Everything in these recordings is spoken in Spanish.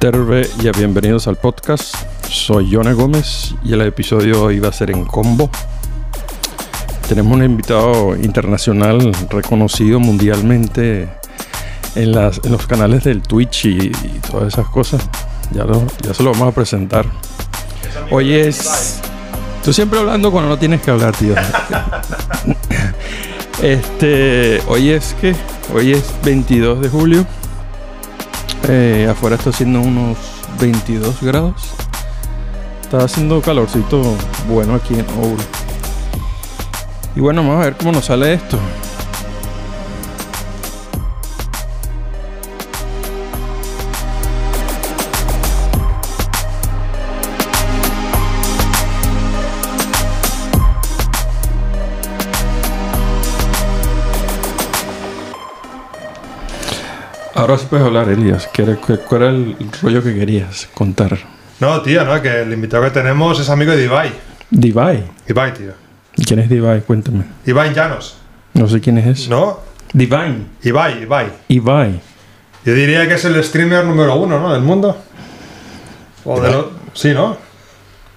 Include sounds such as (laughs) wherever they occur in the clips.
Terve y bienvenidos al podcast. Soy Yone Gómez y el episodio va a ser en combo. Tenemos un invitado internacional reconocido mundialmente en, los canales del Twitch y, todas esas cosas. Ya, ya se lo vamos a presentar. Hoy es... Tú siempre hablando cuando no tienes que hablar, tío. (laughs) Este, hoy es que, hoy es 22 de julio. Eh, afuera está haciendo unos 22 grados. Está haciendo calorcito bueno aquí en Ouro. Y bueno, vamos a ver cómo nos sale esto. Ahora sí puedes hablar, Elias. ¿Qué era- qué- ¿Cuál era el rollo que querías contar? No, tío, no, que el invitado que tenemos es amigo de Ibai. Divai. Ibai, tío. ¿Quién es Divai? Cuéntame. Ibai Llanos. No sé quién es ese. ¿No? Divine. Ibai, Ibai. Ibai. Yo diría que es el streamer número uno, ¿no? Del mundo. O de lo- Sí, ¿no?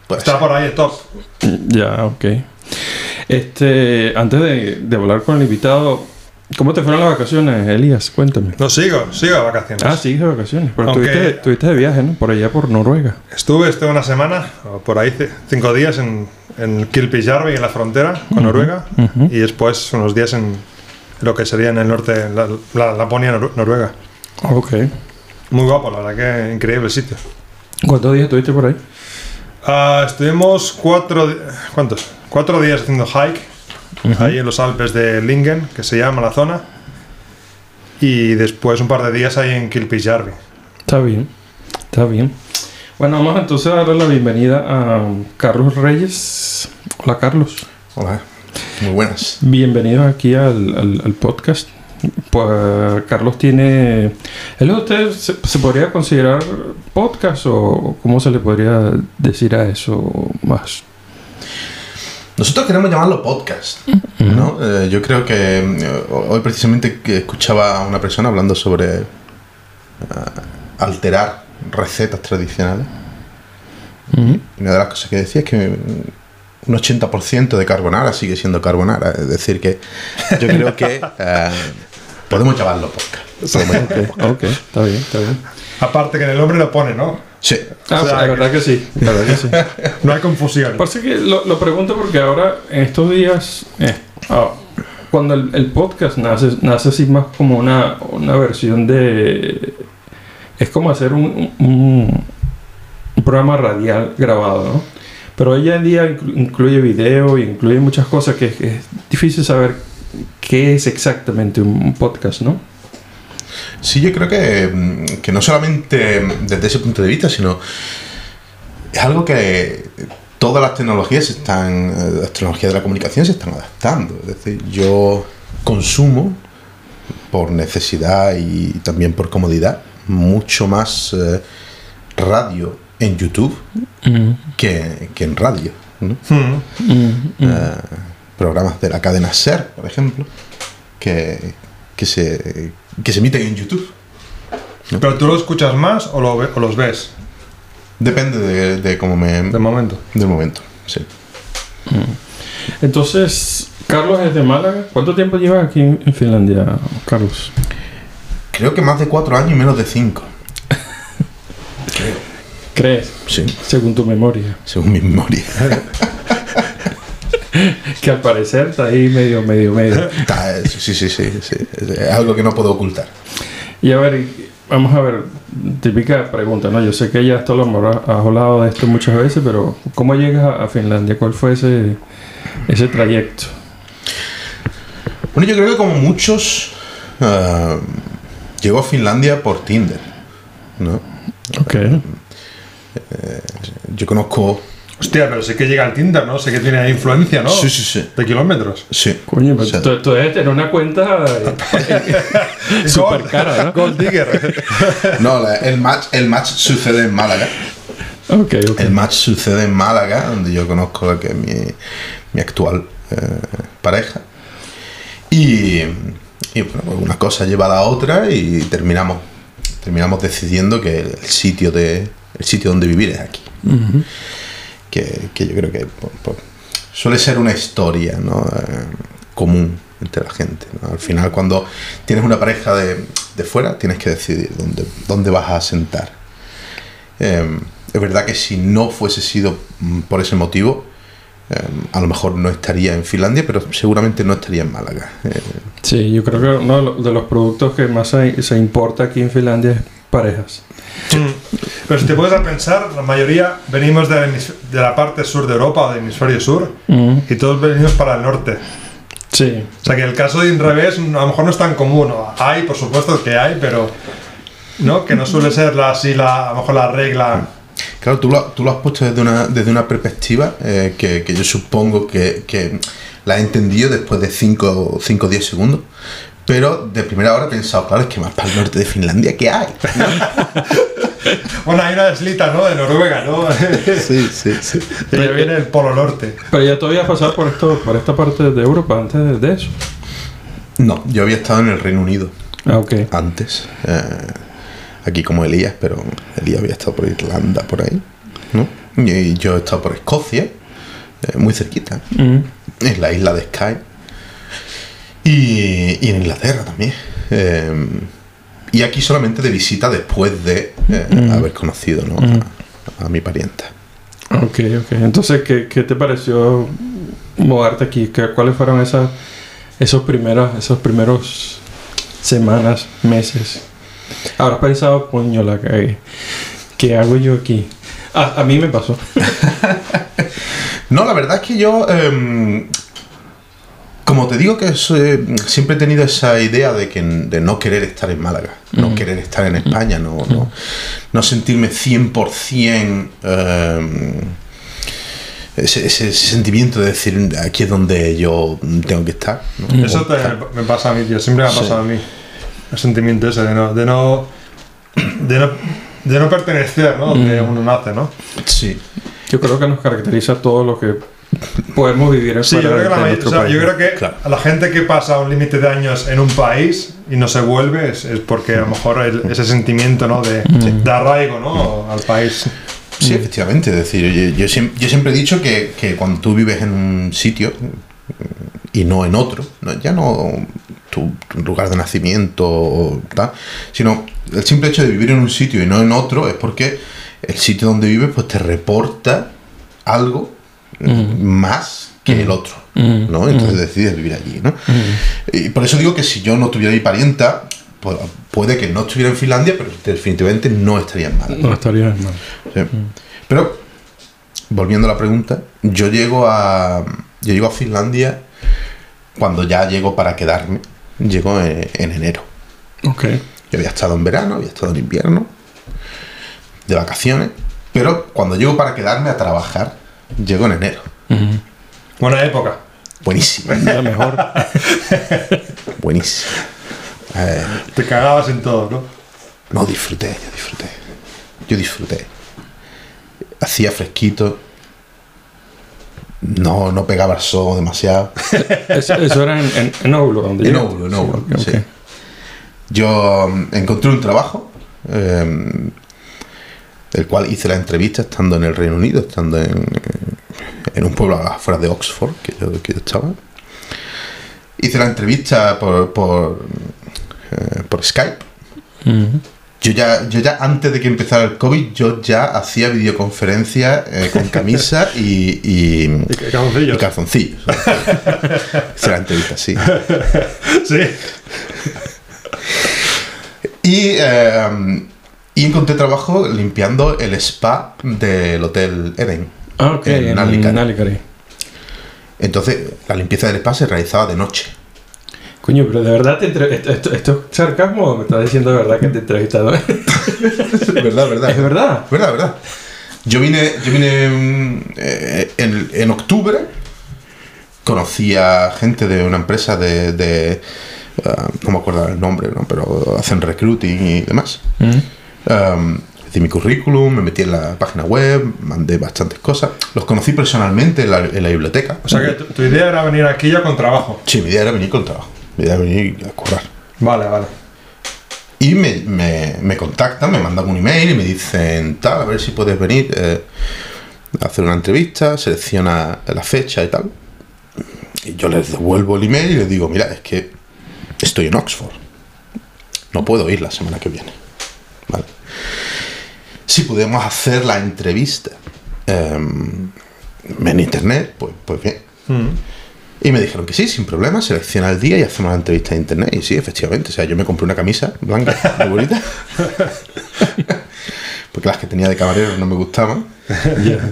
Puede Está por ahí el top. Ya, ok. Este, antes de, de hablar con el invitado, ¿cómo te fueron las vacaciones, Elías? Cuéntame. No, sigo, sigo de vacaciones. Ah, sí, de vacaciones. Pero Aunque- tuviste, tuviste de viaje, ¿no? Por allá por Noruega. Estuve, estuve una semana, o por ahí cinco días en, en Kilpisjärvi, en la frontera con Noruega. ujú. Y después unos días en lo que sería en el norte, la, la Laponia, Noru- Noruega. Ok. Muy guapo, la verdad que increíble sitio. ¿Cuántos días estuviste por ahí? Ah, estuvimos cuatro, ¿cuántos? Cuatro días haciendo hike ahí en los Alpes de Lingen, que se llama la zona, y después un par de días ahí en Kilpisjärvi. Está bien. Está bien. Bueno, vamos entonces a darle la bienvenida a Carlos Reyes. Hola, Carlos. Hola. Muy buenas. Bienvenidos aquí al, al- al podcast. Pues Carlos tiene... ¿Él usted se, se podría considerar podcast o cómo se le podría decir a eso más? Nosotros queremos llamarlo podcast, ¿no? Eh, yo creo que eh, hoy precisamente que escuchaba a una persona hablando sobre eh, alterar recetas tradicionales. Y una de las cosas que decía es que un 80% de carbonara sigue siendo carbonara. Es decir, que yo creo que (laughs) eh, podemos llamarlo podcast. Podemos llamarlo podcast. Ok, está bien, está bien. Aparte que en el nombre lo pone, ¿no? Sí. Ah, O sea, la verdad que sí, la verdad que sí. No hay confusión. Pasa que lo, lo pregunto porque ahora, en estos días, eh, ah, cuando el, el podcast nace, nace así más como una, una versión de... Es como hacer un, un, un programa radial grabado, ¿no? Pero hoy en día inclu- incluye video y incluye muchas cosas que, que es difícil saber qué es exactamente un podcast, ¿no? Sí, yo creo que, mm, que no solamente desde ese punto de vista, sino es algo que todas las tecnologías se están, eh, las tecnologías de la comunicación se están adaptando. Es decir, yo consumo por necesidad y también por comodidad mucho más eh, radio en YouTube que, que en radio. ¿no? Mm. Eh, programas de la cadena SER, por ejemplo, que, que, se, que se emiten en YouTube. ¿Pero tú lo escuchas más o, lo ve- o los ves? Depende de, de cómo me... De momento. del momento, sí. Entonces, Carlos es de Málaga. ¿Cuánto tiempo llevas aquí en, en Finlandia, Carlos? Creo que más de cuatro años y menos de cinco. (laughs) Creo. ¿Crees? Sí, Según tu memoria. según mi memoria. (laughs) (laughs) Que al parecer está ahí medio, medio, medio. Sí, sí, sí, sí. Es algo que no puedo ocultar. Y a ver, vamos a ver, típica pregunta, ¿no? Yo sé que ya esto lo has hablado de esto muchas veces, pero ¿cómo llegas a- Finlandia? ¿Cuál fue ese, ese trayecto? Bueno, yo creo que como muchos, ah, llegó a Finlandia por Tinder, ¿no? Ok. Yo conozco... Hostia, pero sé que llega al Tinder, ¿no? Sé que tiene influencia, ¿no? Sí, sí, sí. De kilómetros. Sí. Coño, pero tú, tú debes tener una cuenta eh, (laughs) súper cara, ¿no? Gold Digger. (laughs) No, la- el match, el match sucede en Málaga. Ok, ok. El match sucede en Málaga, donde yo conozco a que es mi, mi actual eh, pareja. Y, y, bueno, pues una cosa lleva a la otra y terminamos, terminamos decidiendo que el sitio, de, el sitio donde vivir es aquí. Ujú. Que, que yo creo que suele ser una historia ¿no? Eh, común entre la gente. ¿no? Al final, cuando tienes una pareja de, de fuera, tienes que decidir dónde, dónde vas a sentar. Eh, es verdad que si no fuese sido mm, por ese motivo, eh, a lo mejor no estaría en Finlandia, pero seguramente no estaría en Málaga. Eh, Sí, yo creo que uno de los productos que más se, se importa aquí en Finlandia es parejas. Mm. Pero si te puedes a pensar, la mayoría venimos de la, hemis- de la parte sur de Europa o del hemisferio sur y todos venimos para el norte. Sí, O sea que el caso de Inrevés a lo mejor no es tan común. ¿no? Hay, por supuesto que hay, pero ¿no? que no suele ser la, así la, a lo mejor la regla. Claro, tú lo, tú lo has puesto desde una, desde una perspectiva eh, que, que yo supongo que, que la he entendido después de 5 o 10 segundos. Pero de primera hora he pensado, claro, es que más para el norte de Finlandia, ¿qué hay? (laughs) Bueno, hay una islita, ¿no? De Noruega, ¿no? (laughs) Sí, sí, sí. que ya viene el Polo Norte. pero ya todavía pasado por esto, por esta parte de Europa antes de, de eso. No, yo había estado en el Reino Unido Ah, ok. antes, eh, aquí como Elías, pero Elías había estado por Irlanda, por ahí, ¿no? Y yo he estado por Escocia, eh, muy cerquita, Mm. en la isla de Skye. Y, y en Inglaterra también. Eh, y aquí solamente de visita después de eh, haber conocido ¿no? a, a mi parienta. Ok, ok. Entonces, ¿qué, qué te pareció moverte aquí? ¿Qué- ¿Cuáles fueron esas, esos primeros, esos primeros semanas, meses? ¿Habrás pensado, coño, la cagué? ¿Qué hago yo aquí? Ah, a mí me pasó. (laughs) No, la verdad es que yo, em, como te digo que es, eh, siempre he tenido esa idea de que de no querer estar en Málaga, no querer estar en España, no, no, no sentirme 100% em, ese, ese sentimiento de decir aquí es donde yo tengo que estar. ¿no? Eso te- me pasa a mí, tío. Siempre me ha pasado a mí. El sentimiento ese de no, de no, de no, de no pertenecer, ¿no? Donde uno nace, ¿no? Sí. Yo creo que nos caracteriza todo lo que podemos vivir en Sí, yo creo, que la o sea, yo creo que Claro. a la gente que pasa un límite de años en un país y no se vuelve es, es porque a lo mejor el- ese sentimiento ¿no? de, de arraigo ¿no? al país. Sí, efectivamente. Es decir, yo, yo yo siempre he dicho que, que cuando tú vives en un sitio mm, y no en otro, ¿no? ya no tu, tu lugar de nacimiento o tal, sino el simple hecho de vivir en un sitio y no en otro es porque el sitio donde vives pues te reporta algo mm, más que el otro, Mm. ¿no? Entonces decides vivir allí, ¿no? Y por eso digo que si yo no tuviera mi parienta, pues, puede que no estuviera en Finlandia, pero definitivamente no estaría en Málaga. No estaría mal. Sí. Pero, volviendo a la pregunta, yo llego a. Yo llego a Finlandia cuando ya llego para quedarme. Llego en, en enero. Ok. Yo había estado en verano, había estado en invierno, de vacaciones. Pero cuando llego para quedarme a trabajar, llego en enero. Buena época. Buenísimo. (laughs) La mejor. Buenísimo. Eh, Te cagabas en todo, ¿no? no, disfruté, yo disfruté. Yo disfruté. Hacía fresquito. No, no pegaba el sol demasiado. eso, eso era en, en, en Oulu, donde En. Oulu, en Oulu, sí. Yo mm, encontré un trabajo, eh, el cual hice la entrevista estando en el Reino Unido, estando en, en un pueblo afuera de Oxford, que yo, que yo estaba. Hice la entrevista por, por, eh, por Skype. Yo ya, yo ya antes de que empezara el COVID, yo ya hacía videoconferencias eh, con camisa (laughs) y, y, Y ca- calzoncillos. y calzoncillos. (laughs) Hice la entrevista, sí. Sí. Y, eh, y encontré trabajo limpiando el spa del Hotel Eden. Ah, ok. En En. Entonces, la limpieza del spa se realizaba de noche. Coño, pero de verdad te entre- esto, esto, esto es sarcasmo o me estás diciendo de verdad que te he entrevistado. es (laughs) verdad, verdad. verdad. Verdad, verdad. Yo vine, yo vine mm, eh, en, en octubre, conocí a gente de una empresa de, de, ah, no me acuerdo el nombre, ¿no? pero hacen recruiting y demás. Mm. Um, di mi currículum, me metí en la página web, mandé bastantes cosas. Los conocí personalmente en la, en la biblioteca. O sea que tu, tu idea era venir aquí ya con trabajo. Sí, mi idea era venir con trabajo. Mi idea era venir a currar. Vale, vale. Y me, me, me contactan, me mandan un email y me dicen, tal, a ver si puedes venir eh, a hacer una entrevista, selecciona la fecha y tal. Y yo les devuelvo el email y les digo, mira, es que estoy en Oxford. No puedo ir la semana que viene. ¿Vale? Si podemos hacer la entrevista em, en internet, pues, pues bien. Mm. Y me dijeron que sí, sin problema, selecciona el día y hacemos la entrevista en internet. Y sí, efectivamente. O sea, yo me compré una camisa blanca, (laughs) muy bonita. Porque las que tenía de camarero no me gustaban. (laughs)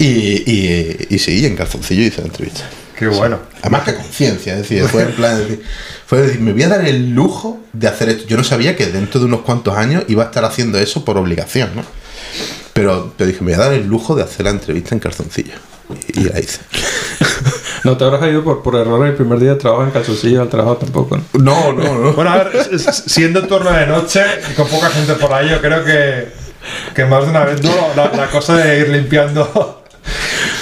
Y, y, y sí, en calzoncillo hice la entrevista. Qué bueno. Además que conciencia, es decir, fue en plan decir, fue de decir, me voy a dar el lujo de hacer esto. Yo no sabía que dentro de unos cuantos años iba a estar haciendo eso por obligación, ¿no? Pero, pero dije, me voy a dar el lujo de hacer la entrevista en calzoncillo. Y, y la hice. (laughs) No te habrás ido por, por error el primer día de trabajo en calzoncillo al trabajo tampoco, ¿no? No, no, no. (laughs) Bueno, a ver, siendo turno de noche y con poca gente por ahí, yo creo que, que más de una vez ¿no? la, la cosa de ir limpiando. (laughs)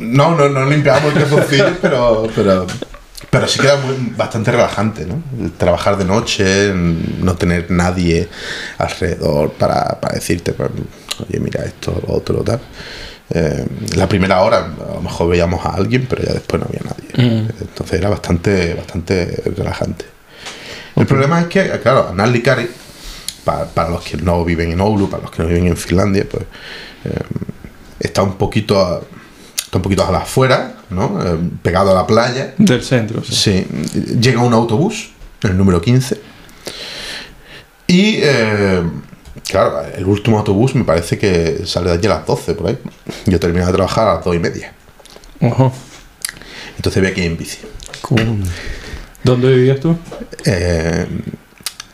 No, no, no limpiábamos el calzoncillo, (laughs) pero, pero, pero sí que era muy- bastante relajante, ¿no? Trabajar de noche, no tener nadie alrededor para, para decirte, pues, oye, mira esto, lo otro, tal. Eh, la primera hora a lo mejor veíamos a alguien, pero ya después no había nadie. Mm. Entonces era bastante, bastante relajante. El problema es que, claro, Nalli Kari, para, para los que no viven en Oulu, para los que no viven en Finlandia, pues eh, está un poquito está un poquito a la afuera, ¿no? Eh, pegado a la playa. Del centro, sí. Sí, llega un autobús, el número 15. Y, eh, claro, el último autobús me parece que sale de allí a las 12 por ahí. Yo terminé de trabajar a las 2 y media. Ojo. Entonces voy aquí en bici. Cool. (laughs) ¿Dónde vivías tú? Eh,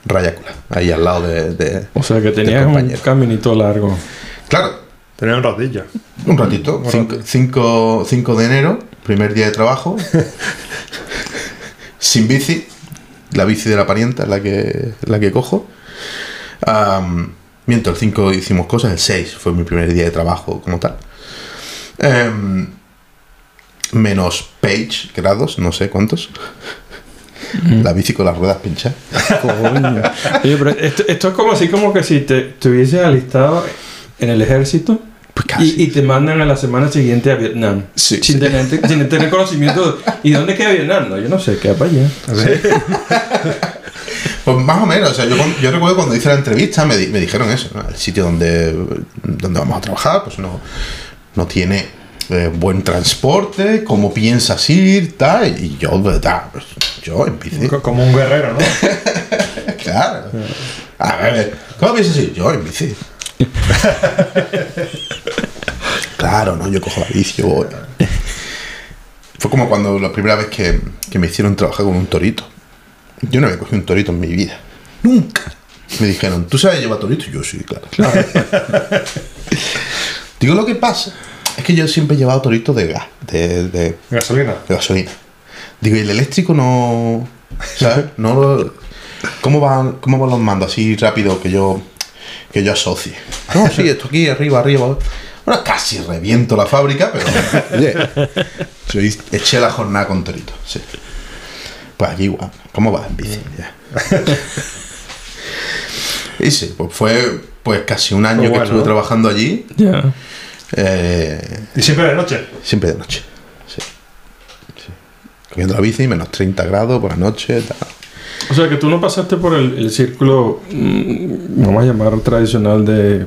Rayácula, ahí al lado de. de- O sea que tenías un caminito largo. Claro, Tenía un ratillo. un ratito. 5 de enero, primer día de trabajo. (laughs) sin bici. La bici de la parienta la que, la que cojo. Am, miento, el 5 hicimos cosas, el 6 fue mi primer día de trabajo como tal. Em, menos page grados, no sé cuántos. La bici con las ruedas pinchadas. Coño. Oye, pero esto, esto es como así como que si te, te hubieses alistado en el ejército Pues casi. y, y te mandan a la semana siguiente a Vietnam. Sí, sin, sí. Tener, sin tener (laughs) conocimiento. ¿Y dónde queda Vietnam? No, yo no sé, queda para allá. (laughs) Pues más o menos, o sea, yo, cuando- yo recuerdo cuando hice la entrevista me, di- me dijeron eso, ¿no? el sitio donde, donde vamos a trabajar pues no, no tiene eh, buen transporte, cómo piensas ir, tal, y yo, ¿verdad? Pues, yo en bici, Co- Como un guerrero, ¿no? (laughs) claro. A ver, ¿cómo piensas ir? Yo en bici. Claro, ¿no? Yo cojo la bici, voy. Fue como cuando la primera vez que, que me hicieron trabajar con un torito. Yo no había cogido un torito en mi vida. Nunca. Me dijeron, ¿tú sabes llevar torito? Yo sí, claro. (laughs) Digo, lo que pasa es que yo siempre he llevado torito de gas, de, de, Gasolina. de gasolina. Digo, ¿y el eléctrico no. ¿Sabes? No lo- ¿Cómo van, cómo van los mandos así rápido que yo que yo asocie? (laughs) No, sí, esto aquí, arriba, arriba. Bueno, casi reviento la fábrica, pero. Oye, (laughs) eché la jornada con torito, sí. Pues aquí igual. ¿Cómo vas en bici? Ya. (laughs) y sí, pues fue pues casi un año Pues que estuve trabajando allí. Ya. eh, Y siempre de noche. Siempre de noche. Sí. Sí. Cogiendo la bici, menos 30 grados por la noche. Tal. O sea que tú no pasaste por el, el círculo, mm, vamos a llamar tradicional de,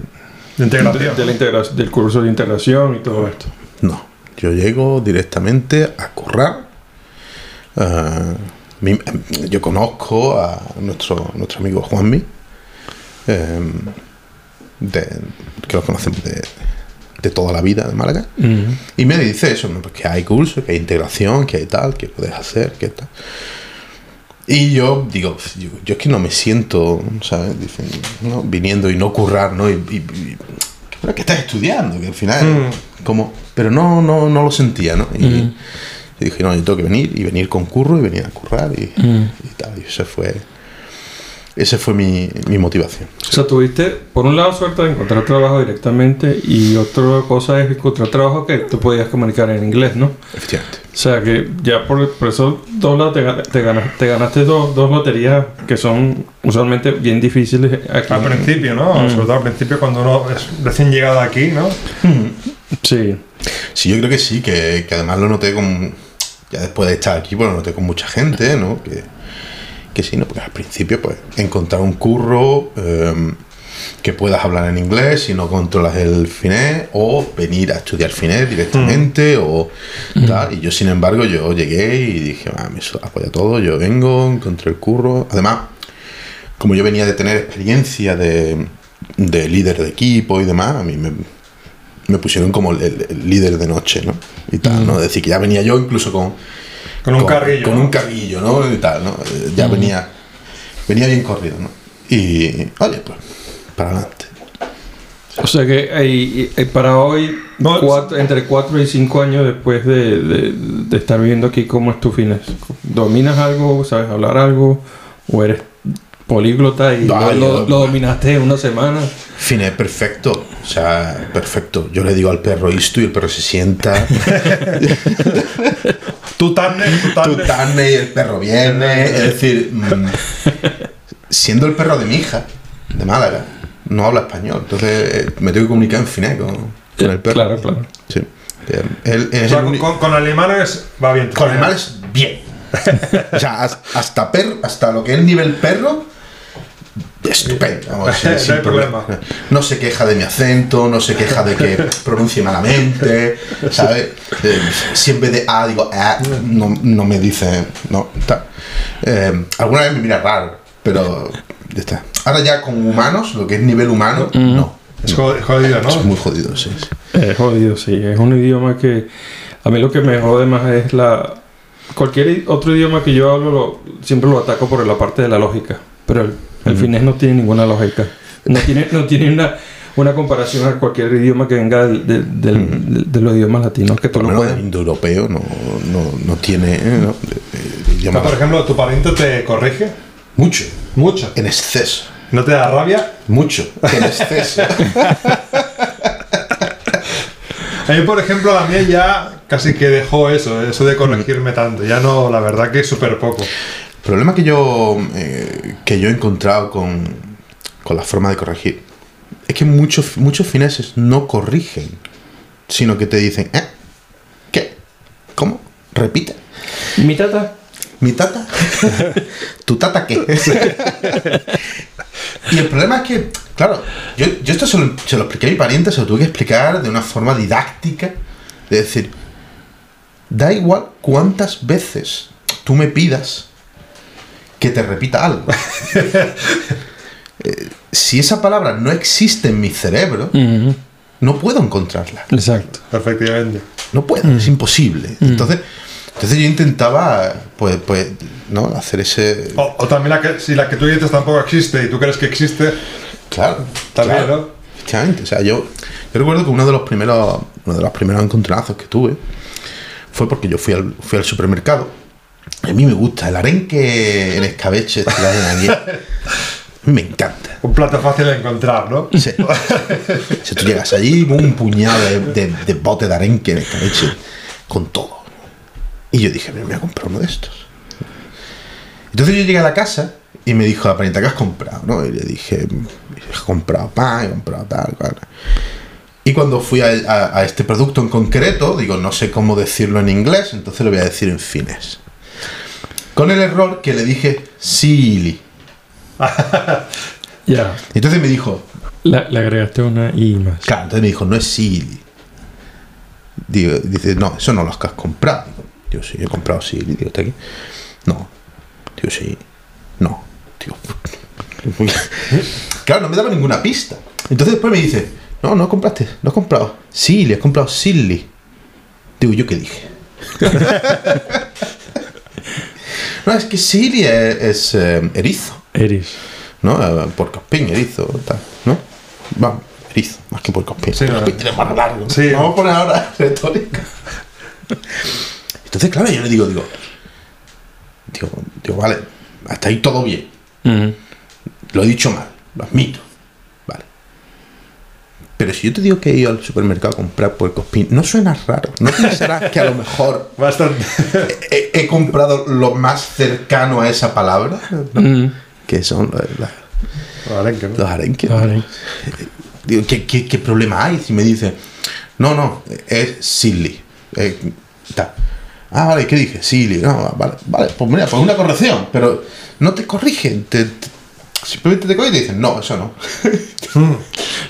integración. de la integra- del curso de integración y todo esto. No. Yo llego directamente a currar. Ah, mi- yo conozco a nuestro, nuestro amigo Juanmi. eh, de- que lo conocemos de, de toda la vida de Málaga. Y me dice eso, ¿no? Pues que hay cursos, que hay integración, que hay tal, que puedes hacer, que tal. Y yo digo, yo, yo es que no me siento, ¿sabes? Dicen, ¿no? Viniendo y no currar, ¿no? Y, y- y- pero que estás estudiando, que al final, Mm. como, pero no, no, no lo sentía, ¿no? Y, Mm. y dije, no, yo tengo que venir y venir con curro y venir a currar y, Mm. y tal. Y eso fue, esa fue mi, mi motivación. O sea, tuviste, por un lado, suerte de encontrar trabajo directamente y otra cosa es encontrar trabajo que tú podías comunicar en inglés, ¿no? Efectivamente. O sea, que ya por, por eso dos lados te, te, ganas- te ganaste dos, dos loterías que son usualmente bien difíciles aquí. Al principio, ¿no? Mm. Sobre todo al principio cuando uno es recién llegado aquí, ¿no? Sí. Sí, yo creo que sí, que, que además lo noté con. Ya después de estar aquí, pues lo noté con mucha gente, ¿no? Que, que sí, ¿no? Porque al principio, pues, encontrar un curro eh, que puedas hablar en inglés si no controlas el finés, o venir a estudiar finés directamente, o tal. Y yo, sin embargo, yo llegué y dije, ah, me apoya todo, yo vengo, encontré el curro. Además, como yo venía de tener experiencia de, de líder de equipo y demás, a mí me, me pusieron como el, el- el líder de noche, ¿no? Y tal, ¿no? Es decir, que ya venía yo incluso con... Con un carrillo. Con un carrillo, ¿no? Y tal, ¿no? Eh, Ya venía... Venía bien corrido, ¿no? Y... Oye, pues... Para adelante. O sea que hay, hay para hoy, No, cuatro- entre 4 y 5 años después de, de- de estar viviendo aquí, ¿cómo es tu fines? ¿Dominas algo? ¿Sabes hablar algo? ¿O eres políglota y No, lo, lo- lo dominaste en una semana? Fine, perfecto. O sea, perfecto. Yo le digo al perro esto y el perro se sienta. (laughs) Tú tarde, tú Tú tarde. tarde y el perro viene. Es decir, mm, siendo el perro de mi hija, de Málaga, no habla español. Entonces eh, me tengo que comunicar en finés con, con el perro. Claro, claro. Sí. Eh, Él, O es sea, el con, uni- con- con alemanes va bien. con animales, bien. (laughs) O sea, has- hasta, perro, hasta lo que es nivel perro, estupendo. Vamos, (laughs) sin- No hay sin problema. No se queja de mi acento, no se queja de que (laughs) pronuncie malamente, ¿sabes? Eh, si en vez de A digo A, no, no me dice, no, tal. Eh, alguna vez me mira raro, pero ya está. Ahora ya con humanos, lo que es nivel humano, no. Es jod- jodido, ¿no? Es muy jodido, sí. sí. Es jodido, sí. Es un idioma que... A mí lo que me jode más es la... Cualquier otro idioma que yo hablo lo- siempre lo ataco por la parte de la lógica. Pero el, el finés no tiene ninguna lógica. No tiene, no tiene una, una comparación a cualquier idioma que venga del- del- del- de, de los idiomas latinos que tú Por lo no menos el puedes... indoeuropeo no, no, no tiene eh, idioma- Ah, Por ejemplo, tu pariente te corrige mucho, mucho. en exceso. ¿No te da rabia? Mucho, en exceso. (laughs) A mí, por ejemplo, la mía ya casi que dejó eso, eso de corregirme tanto. Ya no, la verdad que es súper poco. El problema que yo, eh, que yo he encontrado con, con la forma de corregir es que muchos, muchos fineses no corrigen, sino que te dicen, ¿eh? ¿Qué? ¿Cómo? Repite. Mi tata... ¿Mi tata? (laughs) ¿Tu tata qué? y el problema es que, claro, yo, yo esto se lo, se lo expliqué a mi pariente, se lo tuve que explicar de una forma didáctica, de decir, da igual cuántas veces tú me pidas que te repita algo. (laughs) Eh, si esa palabra no existe en mi cerebro, no puedo encontrarla. Exacto. Efectivamente. No puedo, es imposible. Entonces, entonces yo intentaba, pues, pues, ¿no? Hacer ese... O, o también la que, si la que tú dices tampoco existe y tú crees que existe, Claro, también, claro. ¿no? Efectivamente. O sea, yo, yo recuerdo que uno de los primeros, uno de los primeros encontronazos que tuve fue porque yo fui al, fui al supermercado. A mí me gusta el arenque en escabeche. A mí me encanta. Un plato fácil de encontrar, ¿no? Sí. Si tú llegas allí, un puñado de, de, de bote de arenque en escabeche con todo. Y yo dije, me voy a comprar uno de estos. Entonces yo llegué a la casa y me dijo la parienta, ¿qué has comprado? ¿no? Y le dije, he comprado pan, he comprado tal, cual. Y cuando fui a, a- a este producto en concreto, digo, no sé cómo decirlo en inglés, entonces lo voy a decir en finés. Con el error que le dije, silly. (laughs) Ya. Entonces me dijo, La- le agregaste una I más. Claro, entonces me dijo, no es Silly. Digo, dice, no, eso no lo has comprado. Digo, digo, sí, he comprado Silly. Digo, ¿está aquí? No. Digo, sí. No. Digo, (laughs) claro, no me daba ninguna pista. Entonces después me dice, no, no compraste, no has comprado Silly, has comprado Silly. Digo, ¿yo qué dije? (laughs) no, es que Silly es, es, eh, erizo. Eris. ¿no? Eh, Puercoespín, erizo, tal, ¿no? Vamos, erizo, más que puercoespín. Sí, no. Puercoespín es más largo. Sí. Vamos a poner ahora (laughs) retórica. Entonces, claro, yo le digo, digo, digo, digo, vale, hasta ahí todo bien. Lo he dicho mal, lo admito. Pero si yo te digo que he ido al supermercado a comprar puerco espín, no suena raro. ¿No pensarás que a lo mejor (laughs) Bastante. he, he comprado lo más cercano a esa palabra? ¿no? Mm. Que son los, las- Arenque, ¿no? los arenques. Vale. Digo, ¿qué, qué, qué problema hay? Si me dice, no, no, es silly. eh. Ah, vale, ¿qué dije? Silly. No, vale, vale, pues mira, pues una corrección, pero no te corrigen. Te, te- simplemente te cogen y te dicen, no, eso no.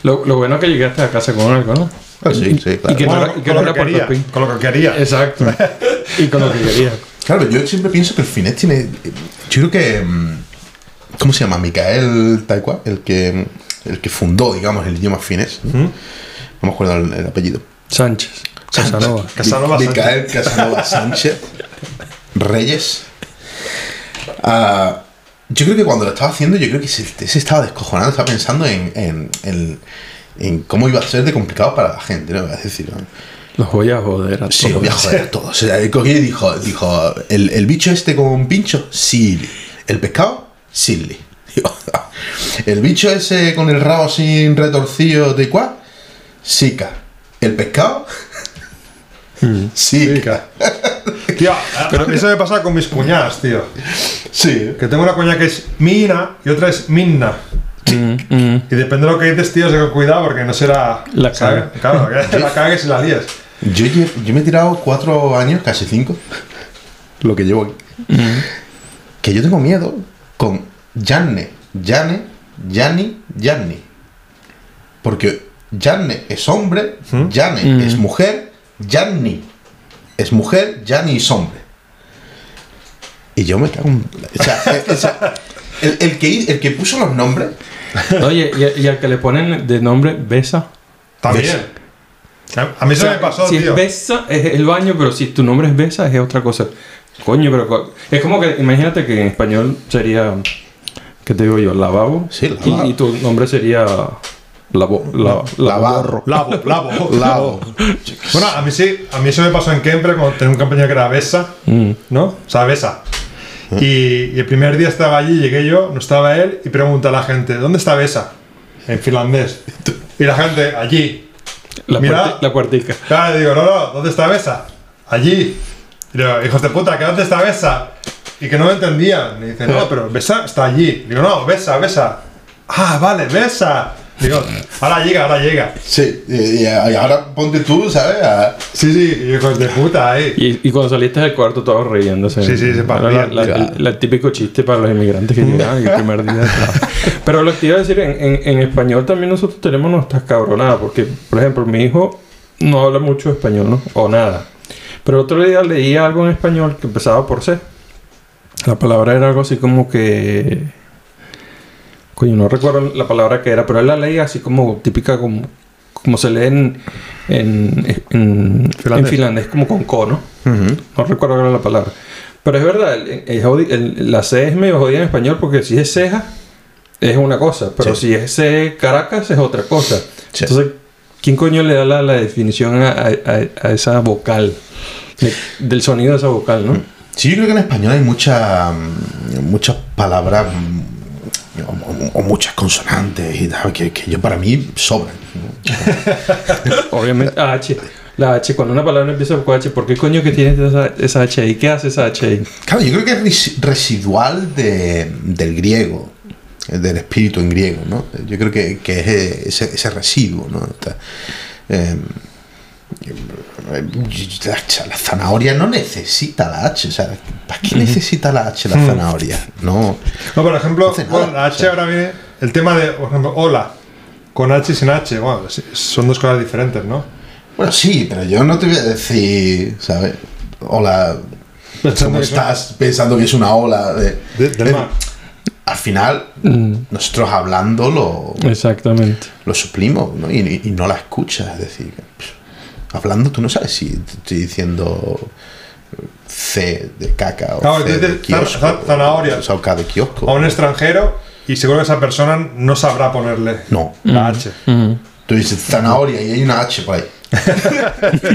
Lo, lo bueno es que llegaste a casa con algo, ¿no? Ah, sí, sí, claro. Y que no Bueno, era, y que con, no lo que quería, con lo que quería. Exacto. y con lo que quería. Claro, yo siempre pienso que el finés tiene. Yo creo que. mm, ¿Cómo se llama? Micael Taekwa, el que, el que fundó, digamos, el idioma finés. ¿no? No me acuerdo el, el apellido. Sánchez. Casanova. Casanova Mi- Micael Casanova Sánchez Reyes. Ah, yo creo que cuando lo estaba haciendo, yo creo que se, se estaba descojonando, estaba pensando en, en, en- en cómo iba a ser de complicado para la gente, ¿no? Es decir, ¿no? Los voy a joder a Sí, todos. lo voy a joder a todos. O sea, y dijo, dijo el, el bicho este con un pincho, silly. El pescado, silly. (laughs) El bicho ese con el rabo así retorcido de cuá, sica. El pescado, sica. Tío, mí eso me pasa con mis cuñadas, tío. Sí. Que tengo una cuñada que es Mina y otra es Minna. Mm, mm. Y depende de lo que dices, tío, con cuidado porque no será. La ¿sabes? Claro, que (laughs) la cagues y la líes. Yo, yo me he tirado cuatro años, casi cinco, lo que llevo aquí. Que yo tengo miedo con Janne, Jane, Yanni, Yanni. Porque Janne es hombre, Jane es mujer, Yanni es mujer, Yanni es hombre. Y yo me cago en... O sea, (laughs) eh, o sea, el, el que, el que puso los nombres... Oye, y, y al que le ponen de nombre Besa. También. A, a mí O se sea, me pasó, si tío. es Besa es el baño, pero si tu nombre es Besa es otra cosa. Coño, pero co- es como que imagínate que en español sería, ¿qué te digo yo? Lavabo. Sí, Y- lavabo. Y, tu nombre sería Lavo, la, Lavarro. Lavo, (laughs) lavo. Lavo. Bueno, a mí sí, a mí eso me pasó en Kempre cuando tenía un compañero que era Besa, Mm. ¿no? O sea, Besa. Y, y el primer día estaba allí, llegué yo, no estaba él, y pregunta a la gente, ¿dónde está Besa? En finlandés. Y la gente, allí. La, Mira. puerti- la puertica. Claro, le digo, no, no, ¿dónde está Besa? Allí. Y digo, hijos de puta, ¿que dónde está Besa? Y que no me entendían. Y dice, no, pero Besa está allí. Digo, no, Besa, Besa. Ah, vale, Besa. Digo, ahora llega, ahora llega. Sí, y, y ahora ponte tú, ¿sabes? A- Sí, sí, hijos de puta, ahí. Y, y cuando saliste del cuarto todos riéndose. Sí, sí, se la- el, típico chiste para los inmigrantes que llegaban el primer día. de trabajo. (laughs) Pero lo que te iba a decir, en, en- en español también nosotros tenemos nuestras cabronadas. Porque, por ejemplo, mi hijo no habla mucho español, ¿no? O nada. Pero el otro día leí algo en español que empezaba por C. La palabra era algo así como que... Coño, no recuerdo la palabra que era, pero él la leía así como típica, como, como se lee en, en, en, Finlandés. en finlandés, como con co, ¿no? No recuerdo cuál era la palabra. Pero es verdad, el- el el- la C es medio jodida en español porque si es ceja, es una cosa. Pero Sí. si es C Caracas, es otra cosa. Sí. Entonces, ¿quién coño le da la, la definición a, a- a- esa vocal? De- del sonido de esa vocal, ¿no? Sí, yo creo que en español hay mucha, muchas palabras o, o- o muchas consonantes y tal, que, que yo para mí sobran. ¿no? (laughs) Obviamente, H. La H, cuando una palabra empieza con H, ¿por qué coño que tienes esa, esa H ahí? ¿Qué hace esa H ahí? Claro, yo creo que es res- residual de- del griego, del espíritu en griego, ¿no? Yo creo que, que es eh, ese, ese residuo, ¿no? Está, eh, la, zanahoria no necesita la H, o sea, ¿para qué necesita la H la zanahoria? No. No, por ejemplo, No nada, la H o sea. ahora viene el tema de, por ejemplo, hola, con H y sin H. Bueno, son dos cosas diferentes, ¿no? Bueno, sí, pero yo no te voy a decir, ¿sabes? Hola, ¿cómo estás? Pensando que es una ola de... De- del mar. Al final, Mm, nosotros hablando lo, exactamente. lo suplimos, ¿no? Y, y- y no la escuchas, es decir, pff, hablando tú no sabes si te estoy diciendo C de caca o Claro, C de kiosco, zan- zan- zanahoria. o sea, o K de kiosco. A un extranjero y seguro que esa persona no sabrá ponerle No, la H. Mm. tú dices zanahoria y hay una H por ahí. (laughs)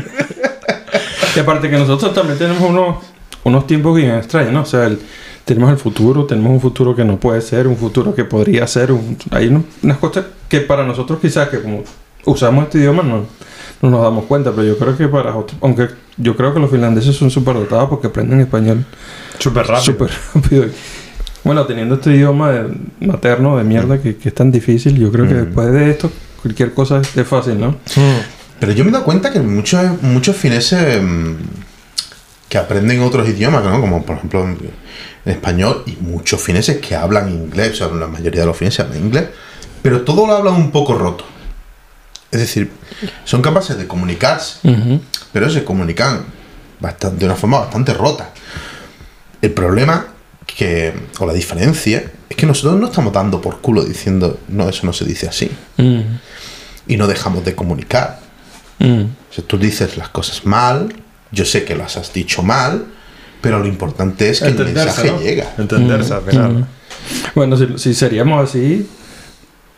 Y aparte que nosotros también tenemos unos, unos tiempos bien extraños, ¿no? O sea, el- tenemos el futuro, tenemos un futuro que no puede ser, un futuro que podría ser. un- hay un- unas cosas que para nosotros quizás que como usamos este idioma no, no nos damos cuenta, pero yo creo que para otros, aunque yo creo que los finlandeses son súper dotados porque aprenden español Súper rápido. súper rápido. Bueno, teniendo este idioma de- materno de mierda que, que es tan difícil, yo creo que Mm. después de esto cualquier cosa es fácil, ¿no? Mm. Pero yo me he dado cuenta que muchos, muchos fineses mm, que aprenden otros idiomas, ¿no? Como por ejemplo en, en español, y muchos fineses que hablan inglés, o sea, la mayoría de los fineses hablan inglés, pero todo lo hablan un poco roto. Es decir, son capaces de comunicarse, pero se comunican bastante, de una forma bastante rota. El problema que, o la diferencia es que nosotros no estamos dando por culo diciendo, no, eso no se dice así, Mm, y no dejamos de comunicar. mm. O sea, tú dices las cosas mal, yo sé que las has dicho mal, pero lo importante es que el Entenderse, mensaje ¿no? llega. Entenderse al final. Mm. Bueno, si, si seríamos así,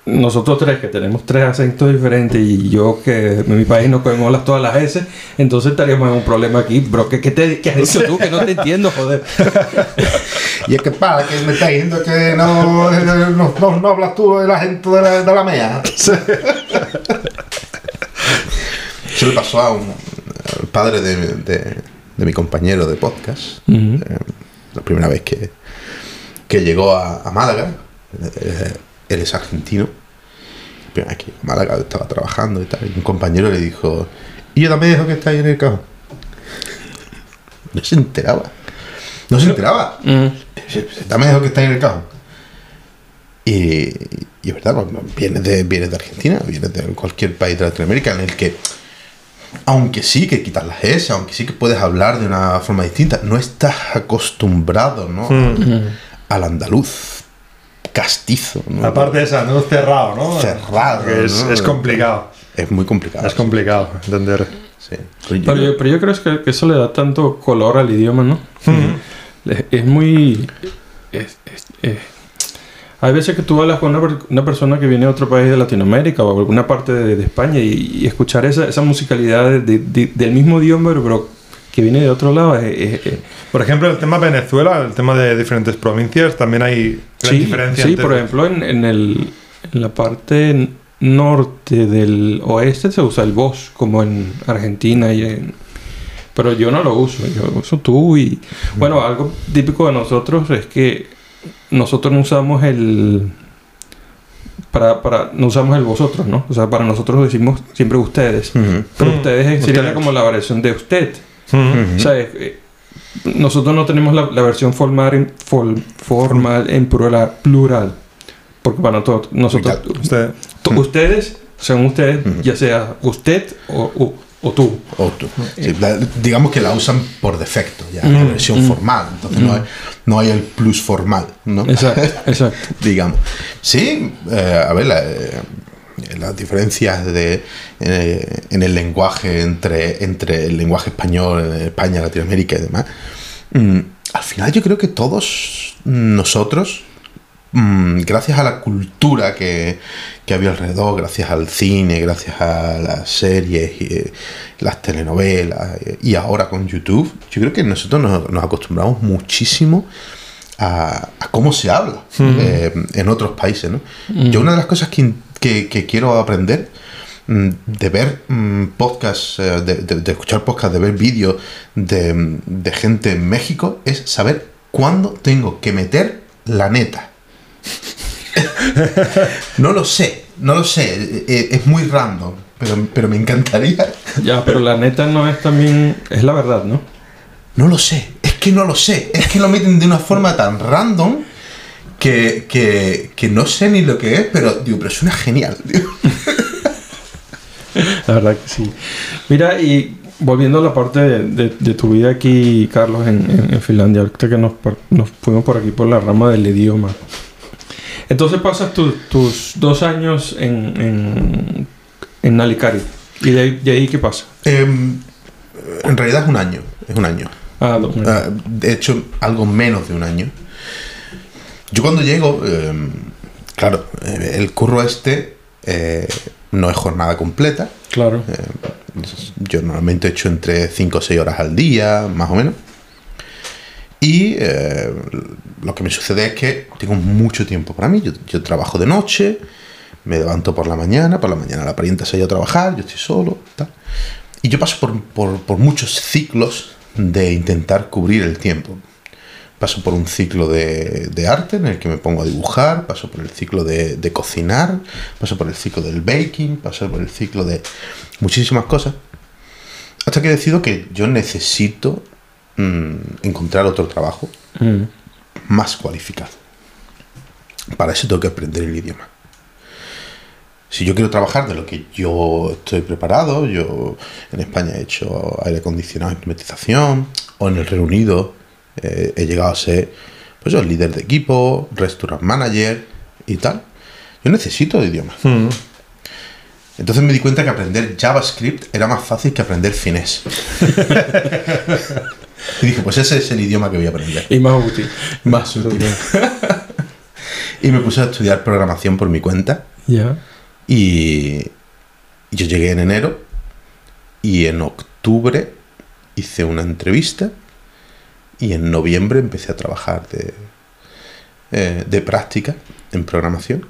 nosotros tres que tenemos tres acentos diferentes y yo que en mi país no cogemos las, todas las S, entonces estaríamos en un problema aquí. Bro, ¿qué, qué, te, qué has dicho tú? Que no te entiendo, joder. (laughs) Y es que para que me está diciendo que no, no, no- no hablas tú del acento de la, de la mea. (laughs) Eso le pasó a un al padre de, de- de mi compañero de podcast. Eh, la primera vez que, que llegó a, a Málaga. eh, él es argentino. La primera vez que llegó a Málaga estaba trabajando y tal. Y un compañero le dijo: Y yo también dejo que está ahí en el cajón. No se enteraba. No se enteraba. Mm. Dame dejo que está ahí en el cajón. Y, es verdad, no, no, vienes de, vienes de Argentina, vienes de cualquier país de Latinoamérica en el que, aunque sí que quitas las S, aunque sí que puedes hablar de una forma distinta, no estás acostumbrado ¿no? Mm. al andaluz castizo. ¿no? Aparte de esa, no cerrado, ¿no? Cerrado, Es, ¿no? es complicado. Es muy complicado. Es complicado entender. sí. Pero yo, pero yo creo que, que eso le da tanto color al idioma, ¿no? Es, es muy... es- es- es- hay veces que tú hablas con una, per- una persona que viene de otro país de Latinoamérica o alguna parte de, de España y, y escuchar esa, esa musicalidad de- de- de- del mismo idioma, pero, pero que viene de otro lado, es, es- es- Por ejemplo, el tema Venezuela, el tema de diferentes provincias, también hay Sí, diferencia. sí por ejemplo, en, en el, en la parte norte del oeste se usa el vos, como en Argentina y en... Pero yo no lo uso, yo uso tú y... Bueno, algo típico de nosotros es que nosotros no usamos el... Para, para, no usamos el vosotros, ¿no? O sea, para nosotros decimos siempre ustedes. Ujú. Pero Mm, ustedes sería como la variación de usted. Eh, nosotros no tenemos la, la versión formal en, formal en plural, plural. Porque para nosotros, nosotros Usted- ustedes son ustedes, ya sea usted o, o- o tú. O tú. Sí, la- digamos que la usan por defecto, ya, Mm, la versión mm. formal. Entonces no, hay, no hay el plus formal, ¿no? Exacto, (laughs) exacto. digamos. Sí, eh, a ver, la- eh, las diferencias de, eh, en el lenguaje entre, entre el lenguaje español, España, Latinoamérica y demás. mm, al final yo creo que todos nosotros, mm, gracias a la cultura que, que había alrededor, gracias al cine, gracias a las series, y, eh, las telenovelas eh, y ahora con YouTube, yo creo que nosotros nos, nos acostumbramos muchísimo a, a cómo se habla eh, en otros países. ¿no? Yo una de las cosas que, que- que quiero aprender mm, de ver mm, podcasts, eh, de, de- de escuchar podcasts, de ver vídeos de, mm, de gente en México, es saber cuándo tengo que meter la neta. (laughs) no lo sé, no lo sé, eh, eh, es muy random, pero, pero me encantaría. (laughs) Ya, pero la neta no es también... Es la verdad, ¿no? No lo sé, es que no lo sé, es que lo meten de una forma tan random que, que, que no sé ni lo que es, pero digo, pero suena genial, tío. (laughs) La verdad que sí. Mira, y volviendo a la parte de, de- de tu vida aquí, Carlos, en, en- en Finlandia, ahorita que nos, nos fuimos por aquí por la rama del idioma. Entonces pasas tu- tus dos años en, en, en Nalikari. ¿Y de, ahí- de ahí qué pasa? Em, en realidad es un año, es un año. Ah, dos. Ah, de hecho, algo menos de un año. Yo cuando llego, em, claro, eh, el curro este eh, no es jornada completa. Claro. Eh, yo normalmente he hecho entre 5 o 6 horas al día, más o menos. Y eh, lo que me sucede es que tengo mucho tiempo para mí. Yo, yo trabajo de noche, me levanto por la mañana, por la mañana la parienta se ha ido a trabajar, yo estoy solo, tal. Y yo paso por, por- por muchos ciclos de intentar cubrir el tiempo. Paso por un ciclo de, de arte en el que me pongo a dibujar, paso por el ciclo de, de cocinar, paso por el ciclo del baking, paso por el ciclo de muchísimas cosas. Hasta que decido que yo necesito mm, encontrar otro trabajo Mm. más cualificado. Para eso tengo que aprender el idioma. Si yo quiero trabajar de lo que yo estoy preparado, yo en España he hecho aire acondicionado y climatización, o en el Reino Unido eh, he llegado a ser pues, yo, líder de equipo, restaurant manager y tal. Yo necesito idioma. Mm. Entonces me di cuenta que aprender JavaScript era más fácil que aprender finés. (laughs) y dije, pues ese es el idioma que voy a aprender. Y más útil. Más útil. (laughs) y me puse a estudiar programación por mi cuenta. Ya. Y yo llegué en enero y en octubre hice una entrevista y en noviembre empecé a trabajar de, eh, de práctica en programación.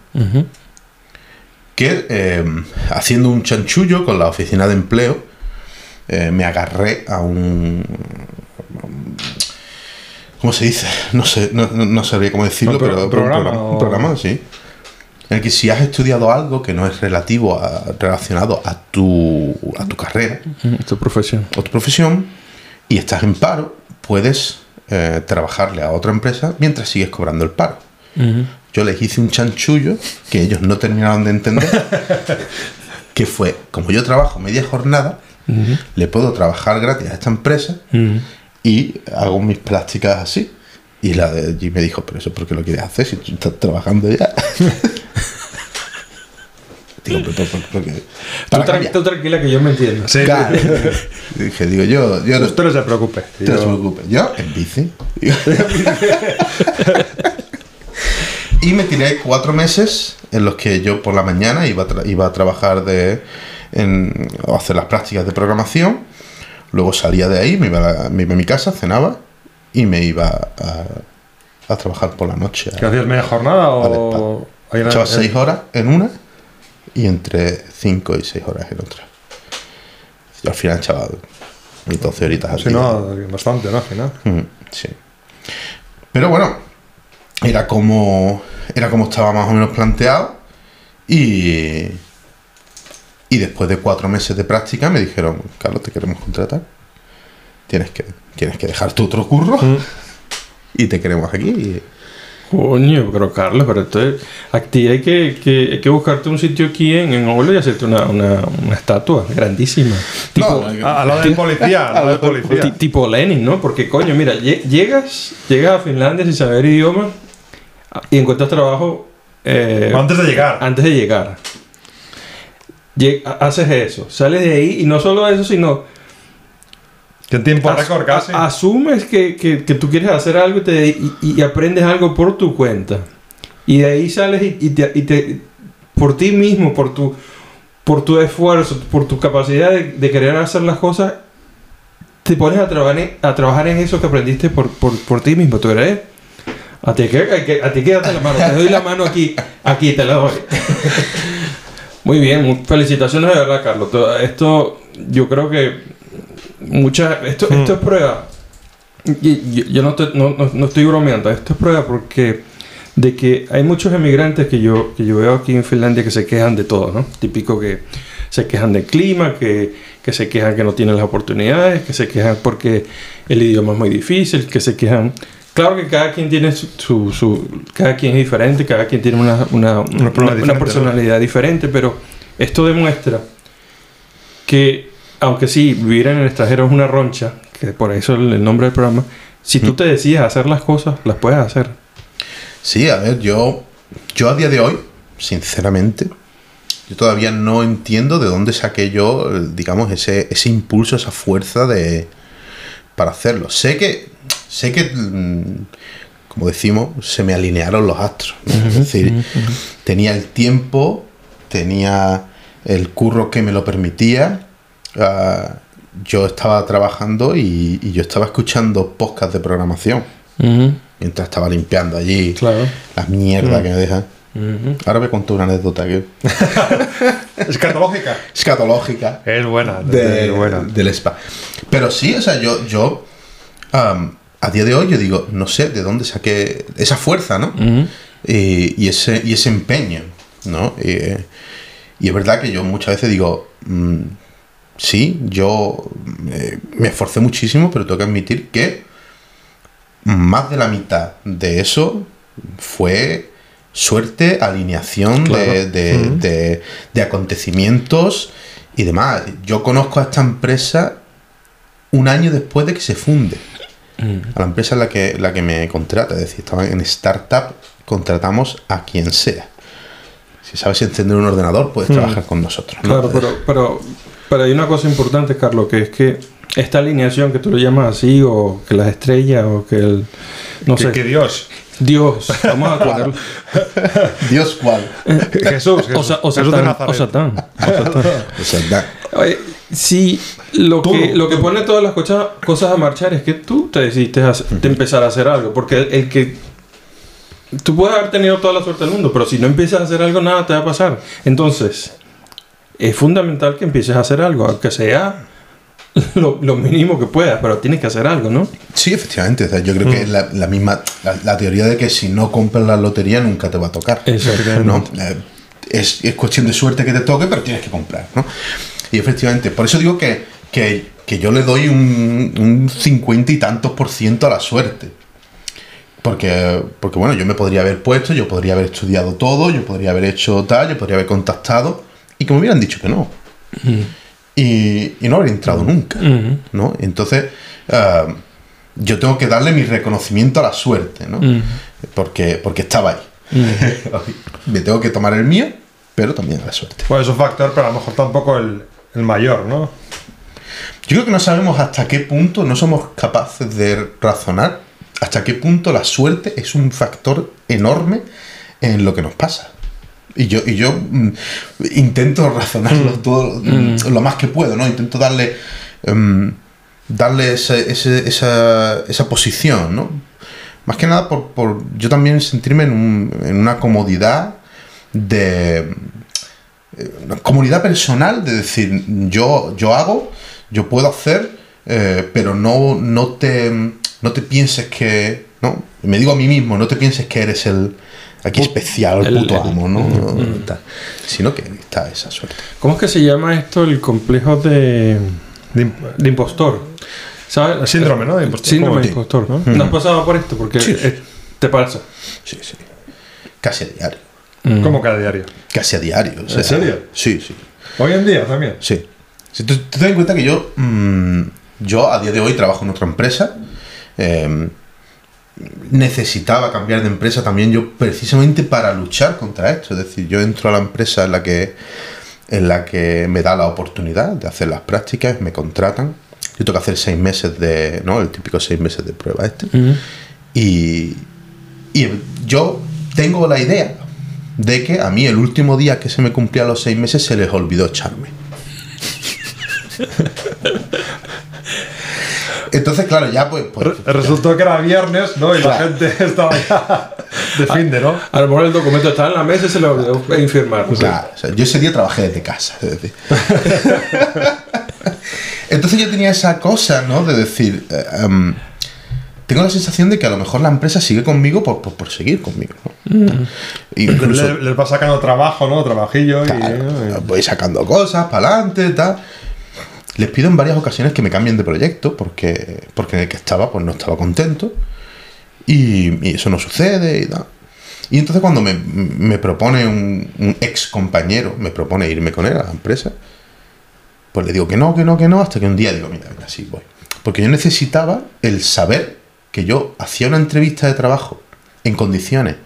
Que eh, haciendo un chanchullo con la oficina de empleo eh, me agarré a un... ¿Cómo se dice? No sé, no, no- sabría cómo decirlo, pro- pero programa un programa, un programa, sí. En el que si has estudiado algo que no es relativo a, relacionado a tu, a tu carrera Tu profesión. o tu profesión y estás en paro, puedes eh, trabajarle a otra empresa mientras sigues cobrando el paro. Yo les hice un chanchullo que ellos no terminaron de entender, (laughs) que fue, como yo trabajo media jornada, le puedo trabajar gratis a esta empresa y hago mis prácticas así. Y la de allí me dijo, pero eso es porque lo quieres hacer si tú estás trabajando ya. (laughs) Digo, pero, Tú, tra- tranquila que yo me entiendo. Sí, Claro. (laughs) Dije, digo, yo, yo no, Usted no se preocupe. no se Yo- preocupe. Yo en bici. (laughs) y me tiré cuatro meses en los que yo por la mañana iba a, iba a trabajar de en, o hacer las prácticas de programación. Luego salía de ahí, me iba, a, me iba a mi casa, cenaba y me iba a, a trabajar por la noche. ¿Qué hacías media jornada o.? Echaba seis horas en una y entre cinco y seis horas en otra. Al final echaba 12 horitas al Sí, día. no, bastante, ¿no? Al final. Mm, Sí. Pero bueno, era como, era como estaba más o menos planteado. Y, y después de cuatro meses de práctica me dijeron, Carlos, te queremos contratar. Tienes que, tienes que dejar tu otro curro Mm. (laughs) y te queremos aquí. Y- Coño, pero Carlos, pero entonces a ti hay que, que, hay que buscarte un sitio aquí en, en Olo y hacerte una, una, una estatua grandísima. Tipo, No, A, a lo del policía, (laughs) a lo del policía. ti- tipo Lenin, ¿no? Porque, coño, mira, lle- llegas, llegas a Finlandia sin saber idioma y encuentras trabajo eh, Antes de llegar. antes de llegar. Lle- ha- haces eso, sales de ahí y no solo eso, sino En tiempo récord casi. asumes que, que- que tú quieres hacer algo y, te- y- y aprendes algo por tu cuenta. Y de ahí sales y, y te, y te- por ti mismo, por tu, por tu esfuerzo, por tu capacidad de, de querer hacer las cosas, te pones a trabajar en, a trabajar en eso que aprendiste por, por, por ti mismo. ¿Tú eres? A ti, que, a ti quédate la mano. Te doy la mano aquí. Aquí te la doy. (laughs) Muy bien. Felicitaciones de verdad, Carlos. Esto yo creo que mucha esto, Hmm. esto es prueba. Y- Yo, yo no, te- no, no- no estoy bromeando. Esto es prueba porque de que hay muchos emigrantes que yo, que yo veo aquí en Finlandia que se quejan de todo, ¿no? Típico que se quejan del clima, que, que se quejan que no tienen las oportunidades, que se quejan porque el idioma es muy difícil, que se quejan... Claro que cada quien tiene su... su- su- cada quien es diferente, cada quien tiene una, una, una- personalidad diferente, pero esto demuestra que, aunque sí, vivir en el extranjero es una roncha, que por eso el, el nombre del programa, si tú Mm. te decides hacer las cosas, las puedes hacer. Sí, a ver, yo, yo a día de hoy, sinceramente, yo todavía no entiendo de dónde saqué yo, digamos, ese, ese impulso, esa fuerza de para hacerlo. Sé que, sé que, mm, como decimos, se me alinearon los astros. ¿no? es decir, tenía el tiempo, tenía el curro que me lo permitía. Ah, yo estaba trabajando y, y yo estaba escuchando podcast de programación. Mientras estaba limpiando allí Claro. la mierda que me dejan. Ahora me cuento una anécdota que (laughs) Escatológica. escatológica Es buena. de- es buena. del spa. Pero sí, o sea, yo, yo a día de hoy yo digo, no sé de dónde saqué esa fuerza, ¿no? Y, y ese, y ese empeño, ¿no? Y, y es verdad que yo muchas veces digo, mm, sí, yo eh, me esforcé muchísimo, pero tengo que admitir que más de la mitad de eso fue suerte, alineación de, de- de- de acontecimientos y demás. Yo conozco a esta empresa un año después de que se funde a la empresa en la que, la que me contrata. Es decir, estaba en startup, contratamos a quien sea. Si sabes encender un ordenador, puedes trabajar con nosotros. ¿no? Claro, pero, pero, pero hay una cosa importante, Carlos, que es que esta alineación que tú lo llamas así, o que las estrellas, o que el. No que, sé. que Dios. Dios, vamos a ponerlo. (laughs) Dios cuál. Jesús. Jesús, O, sa- o Jesús de Satán, o Satán. (laughs) O Satán. Oye, si lo que, lo que pone todas las cosas, cosas a marchar es que tú te decidiste a, hacer- de empezar a hacer algo. Porque el, el que. Tú puedes haber tenido toda la suerte del mundo, pero si no empiezas a hacer algo, nada te va a pasar. Entonces, es fundamental que empieces a hacer algo, aunque sea lo, lo mínimo que puedas, pero tienes que hacer algo, ¿no? Sí, efectivamente. o sea, yo creo que es la, la misma la, la teoría de que si no compras la lotería nunca te va a tocar. Exactamente. ¿no? Eh, es, es cuestión de suerte que te toque, pero tienes que comprar. ¿no? Y efectivamente, por eso digo que, que, que yo le doy un, un 50 y tantos por ciento a la suerte. Porque, porque, bueno, yo me podría haber puesto, yo podría haber estudiado todo, yo podría haber hecho tal, yo podría haber contactado, que me hubieran dicho que no. Y, y no habría entrado nunca. ¿no? Entonces, ah, yo tengo que darle mi reconocimiento a la suerte, ¿no? Porque, porque estaba ahí. (laughs) Me tengo que tomar el mío, pero también a la suerte. Pues es un factor, pero a lo mejor tampoco el, el mayor, ¿no? Yo creo que no sabemos hasta qué punto, no somos capaces de razonar hasta qué punto la suerte es un factor enorme en lo que nos pasa. Y yo, y yo mm, intento razonarlo todo mm, lo más que puedo, ¿no? Intento darle, em, darle ese- ese- esa, esa posición, ¿no? Más que nada por, por yo también sentirme en, un- en una comodidad de, una comodidad personal de decir, yo, yo hago, yo puedo hacer, eh, pero no, no, te, no te pienses que, ¿no? Me digo a mí mismo, no te pienses que eres el aquí especial, el puto el- amo, ¿no? Tal. Sino que está esa suerte. ¿Cómo es que se llama esto? El complejo de, De de impostor. ¿Sabes? Síndrome, ¿no? De impostor. Síndrome de impostor, ¿no? ¿No has pasado por esto? Porque Sí. te pasa. Sí, sí. Casi a diario. Mm. Como cada diario. Casi a diario. o sea, serio? Sí, sí. Hoy en día también. Sí. Si tú, ten en cuenta que yo, mm, yo a día de hoy trabajo en otra empresa. eh, necesitaba cambiar de empresa también yo precisamente para luchar contra esto. Es decir, yo entro a la empresa en la que, en la que me da la oportunidad de hacer las prácticas, me contratan. Yo tengo que hacer seis meses de, ¿no? El típico seis meses de prueba este. Mm. Y, y yo tengo la idea de que a mí el último día que se me cumplían los seis meses se les olvidó echarme. (laughs) Entonces, claro, ya pues... pues Re- Resultó que era viernes, ¿no? Y Claro. la gente (laughs) estaba ya de fin de, ¿no? A lo mejor el documento estaba en la mesa y se lo olvidó infirmar. Claro, o sea, yo ese día trabajé desde casa. es decir. (laughs) Entonces yo tenía esa cosa, ¿no? De decir, eh, em, tengo la sensación de que a lo mejor la empresa sigue conmigo por, por, por seguir conmigo, ¿no? Incluso, Le- Les va sacando trabajo, ¿no? Trabajillo. y- claro, voy sacando cosas para adelante, tal. Les pido en varias ocasiones que me cambien de proyecto porque, porque en el que estaba pues no estaba contento y, y eso no sucede y tal. Y entonces cuando me, me propone un, un ex compañero, me propone irme con él a la empresa, pues le digo que no, que no, que no, hasta que un día digo, mira, venga, sí, voy. Porque yo necesitaba el saber que yo hacía una entrevista de trabajo en condiciones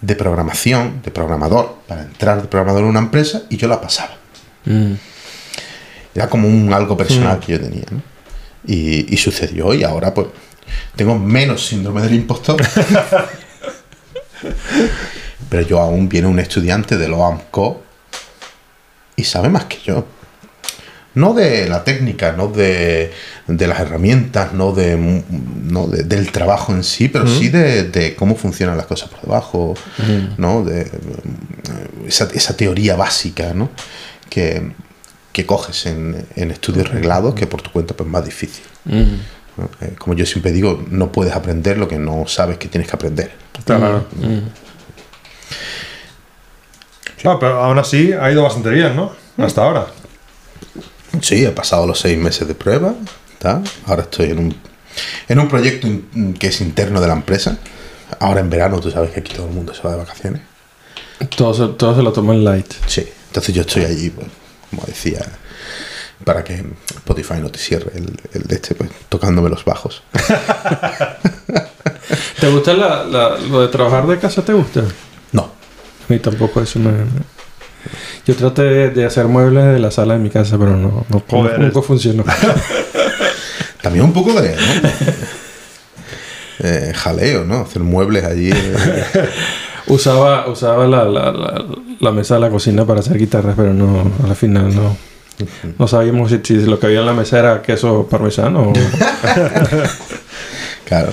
de programación, de programador, para entrar de programador en una empresa y yo la pasaba. Mm. Era como un algo personal que yo tenía, ¿no? Y, y sucedió y ahora pues tengo menos síndrome del impostor. (laughs) Pero yo aún viene un estudiante de lo AMCO y sabe más que yo. no de la técnica, no de, de las herramientas, no, de, no de- del trabajo en sí, pero sí de, de cómo funcionan las cosas por debajo, ¿no? De eh, esa, esa teoría básica, ¿no? Que, que coges en, en estudios reglados, que por tu cuenta pues, es más difícil. ¿no? Eh, como yo siempre digo, no puedes aprender lo que no sabes que tienes que aprender. Está claro. Ah, pero aún así ha ido bastante bien, ¿no? Hasta ahora. Sí, he pasado los seis meses de prueba. ¿tá? Ahora estoy en un, en un proyecto in- que es interno de la empresa. Ahora en verano, tú sabes que aquí todo el mundo se va de vacaciones. Todo se, todo se lo toma en light. Sí, entonces yo estoy allí, pues, como decía, para que Spotify no te cierre el, el de este, pues, tocándome los bajos. (laughs) ¿Te gusta la- la- lo de trabajar de casa? ¿Te gusta? No, A mí tampoco eso me... Yo traté de, de hacer muebles de la sala de mi casa, pero no, no, Joder, nunca es- funcionó. (laughs) también un poco de ¿no? (laughs) Eh, jaleo, ¿no? Hacer muebles allí. eh, usaba usaba la, la, la, la mesa de la cocina para hacer guitarras, pero no, al final no. No sabíamos si, si lo que había en la mesa era queso parmesano o... (laughs) claro.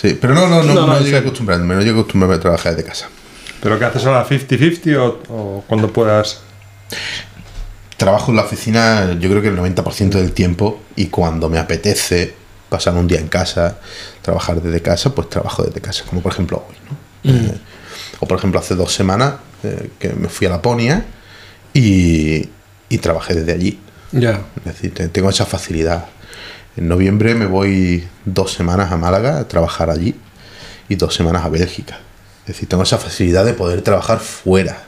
Sí, pero no, no, no, No, no, llegué a serio. acostumbrarme, no llegué a acostumbrarme a trabajar desde casa. ¿Pero qué haces ahora? ¿50-50 o, o cuando puedas? Trabajo en la oficina yo creo que el 90% del tiempo y cuando me apetece pasar un día en casa, trabajar desde casa, pues trabajo desde casa, como por ejemplo hoy. ¿no? Eh, o por ejemplo hace dos semanas eh, que me fui a Laponia y, y trabajé desde allí. Ya. Es decir, te- tengo esa facilidad. En noviembre me voy dos semanas a Málaga a trabajar allí y dos semanas a Bélgica. Es decir, tengo esa facilidad de poder trabajar fuera.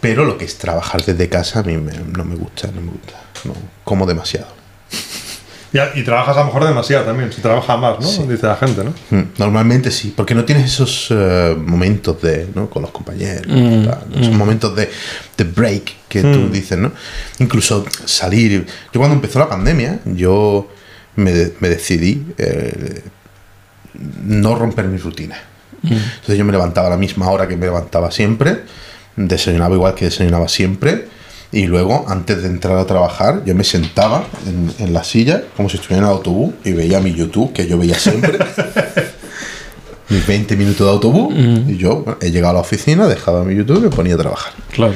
Pero lo que es trabajar desde casa a mí me- no me gusta, no me gusta. No, como demasiado. Y, y trabajas a lo mejor demasiado también. Se trabaja más, ¿no? Sí. Dice la gente, ¿no? Mm, Normalmente sí, porque no tienes esos eh, momentos de, ¿no? con los compañeros, Mm, tal, ¿no? esos momentos de, de break que tú dices, ¿no? Incluso salir. Yo cuando empezó la pandemia, yo me, me decidí eh, no romper mi rutina. Entonces yo me levantaba a la misma hora que me levantaba siempre, desayunaba igual que desayunaba siempre, y luego, antes de entrar a trabajar, yo me sentaba en, en la silla, como si estuviera en el autobús, y veía mi YouTube, que yo veía siempre. (laughs) mis 20 minutos de autobús, y yo bueno, he llegado a la oficina, dejaba mi YouTube y me ponía a trabajar. Claro.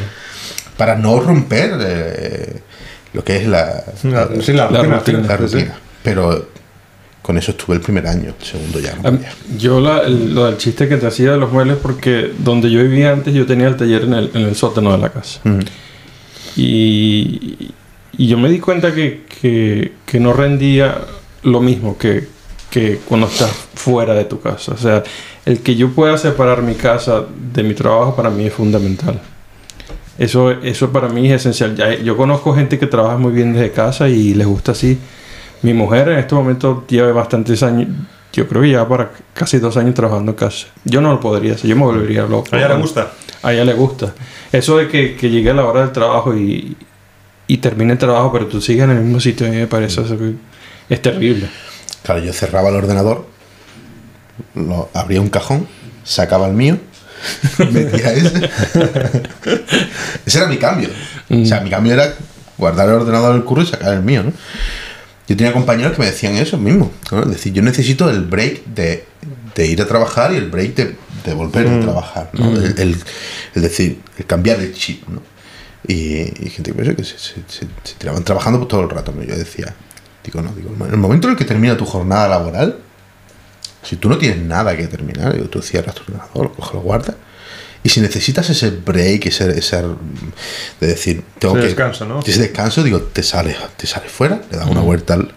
Para no romper eh, lo que es la, La- sí, la La rutina. rutina. la sí, sí. rutina. Pero con eso estuve el primer año, el segundo ya no podía. Yo la- el- lo del chiste que te hacía de los muebles porque donde yo vivía antes yo tenía el taller en el, en el sótano de la casa. Y, y yo me di cuenta que, que, que no rendía lo mismo que, que cuando estás fuera de tu casa. O sea, el que yo pueda separar mi casa de mi trabajo para mí es fundamental. Eso, eso para mí es esencial. Ya- yo conozco gente que trabaja muy bien desde casa y les gusta así. Mi mujer en este momento lleva bastantes años, yo creo que lleva para casi dos años trabajando en casa. Yo no lo podría hacer, yo me volvería loco. A ella le gusta. A ella le gusta. Eso de que, que llegue a la hora del trabajo y, y termine el trabajo, pero tú sigues en el mismo sitio, a mí me parece eso que es terrible. Claro, yo cerraba el ordenador, lo, abría un cajón, sacaba el mío, (laughs) metía ese. (laughs) ese era mi cambio. O sea, mi cambio era guardar el ordenador del curro y sacar el mío, ¿no? Yo tenía compañeros que me decían eso mismo. ¿no? Es decir, yo necesito el break de, de ir a trabajar y el break de, de volver a trabajar. ¿no? El, el- es decir, el cambiar el chip, ¿no? Y, y gente que, que se, se- se- se tiraban trabajando pues, todo el rato. ¿no? Yo decía, digo, no, digo, en el momento en el que termina tu jornada laboral, si tú no tienes nada que terminar, digo, tú cierras tu ordenador, lo coges, lo guardas. Y si necesitas ese break, ese, ese de decir, tengo Ese que. descanso, ¿no? Ese descanso, digo, te sales, te sales fuera, le das una vuelta al-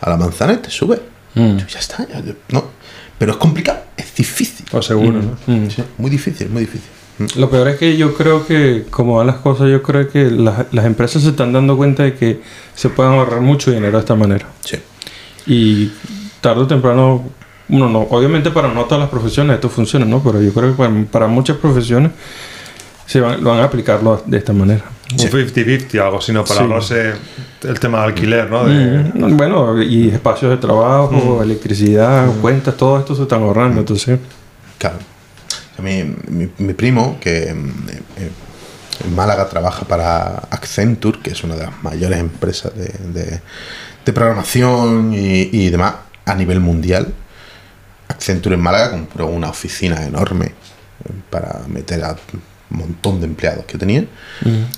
a la manzana y te sube. Mm. Ya está, ya- no. Pero es complicado, es difícil. Pues seguro, ¿no? Mm. Sí, muy difícil, muy difícil. Mm. Lo peor es que yo creo que, como van las cosas, yo creo que las, las empresas se están dando cuenta de que se pueden ahorrar mucho dinero de esta manera. Sí. Y tarde o temprano, uno no, obviamente para no todas las profesiones esto funciona, ¿no? Pero yo creo que para, para muchas profesiones se van, lo van a aplicarlo de esta manera. Un 50-50, algo así, ¿no? Para Sí. ahorrarse el tema de alquiler, ¿no? De, Mm, Bueno, y espacios de trabajo, electricidad, cuentas, todo esto se están ahorrando, entonces... Claro. Mi, mi- mi primo, que mm, eh, eh, en Málaga trabaja para Accenture, que es una de las mayores empresas de, de- de programación y, y demás a nivel mundial. Accenture en Málaga compró una oficina enorme eh, para meter a un montón de empleados que tenía.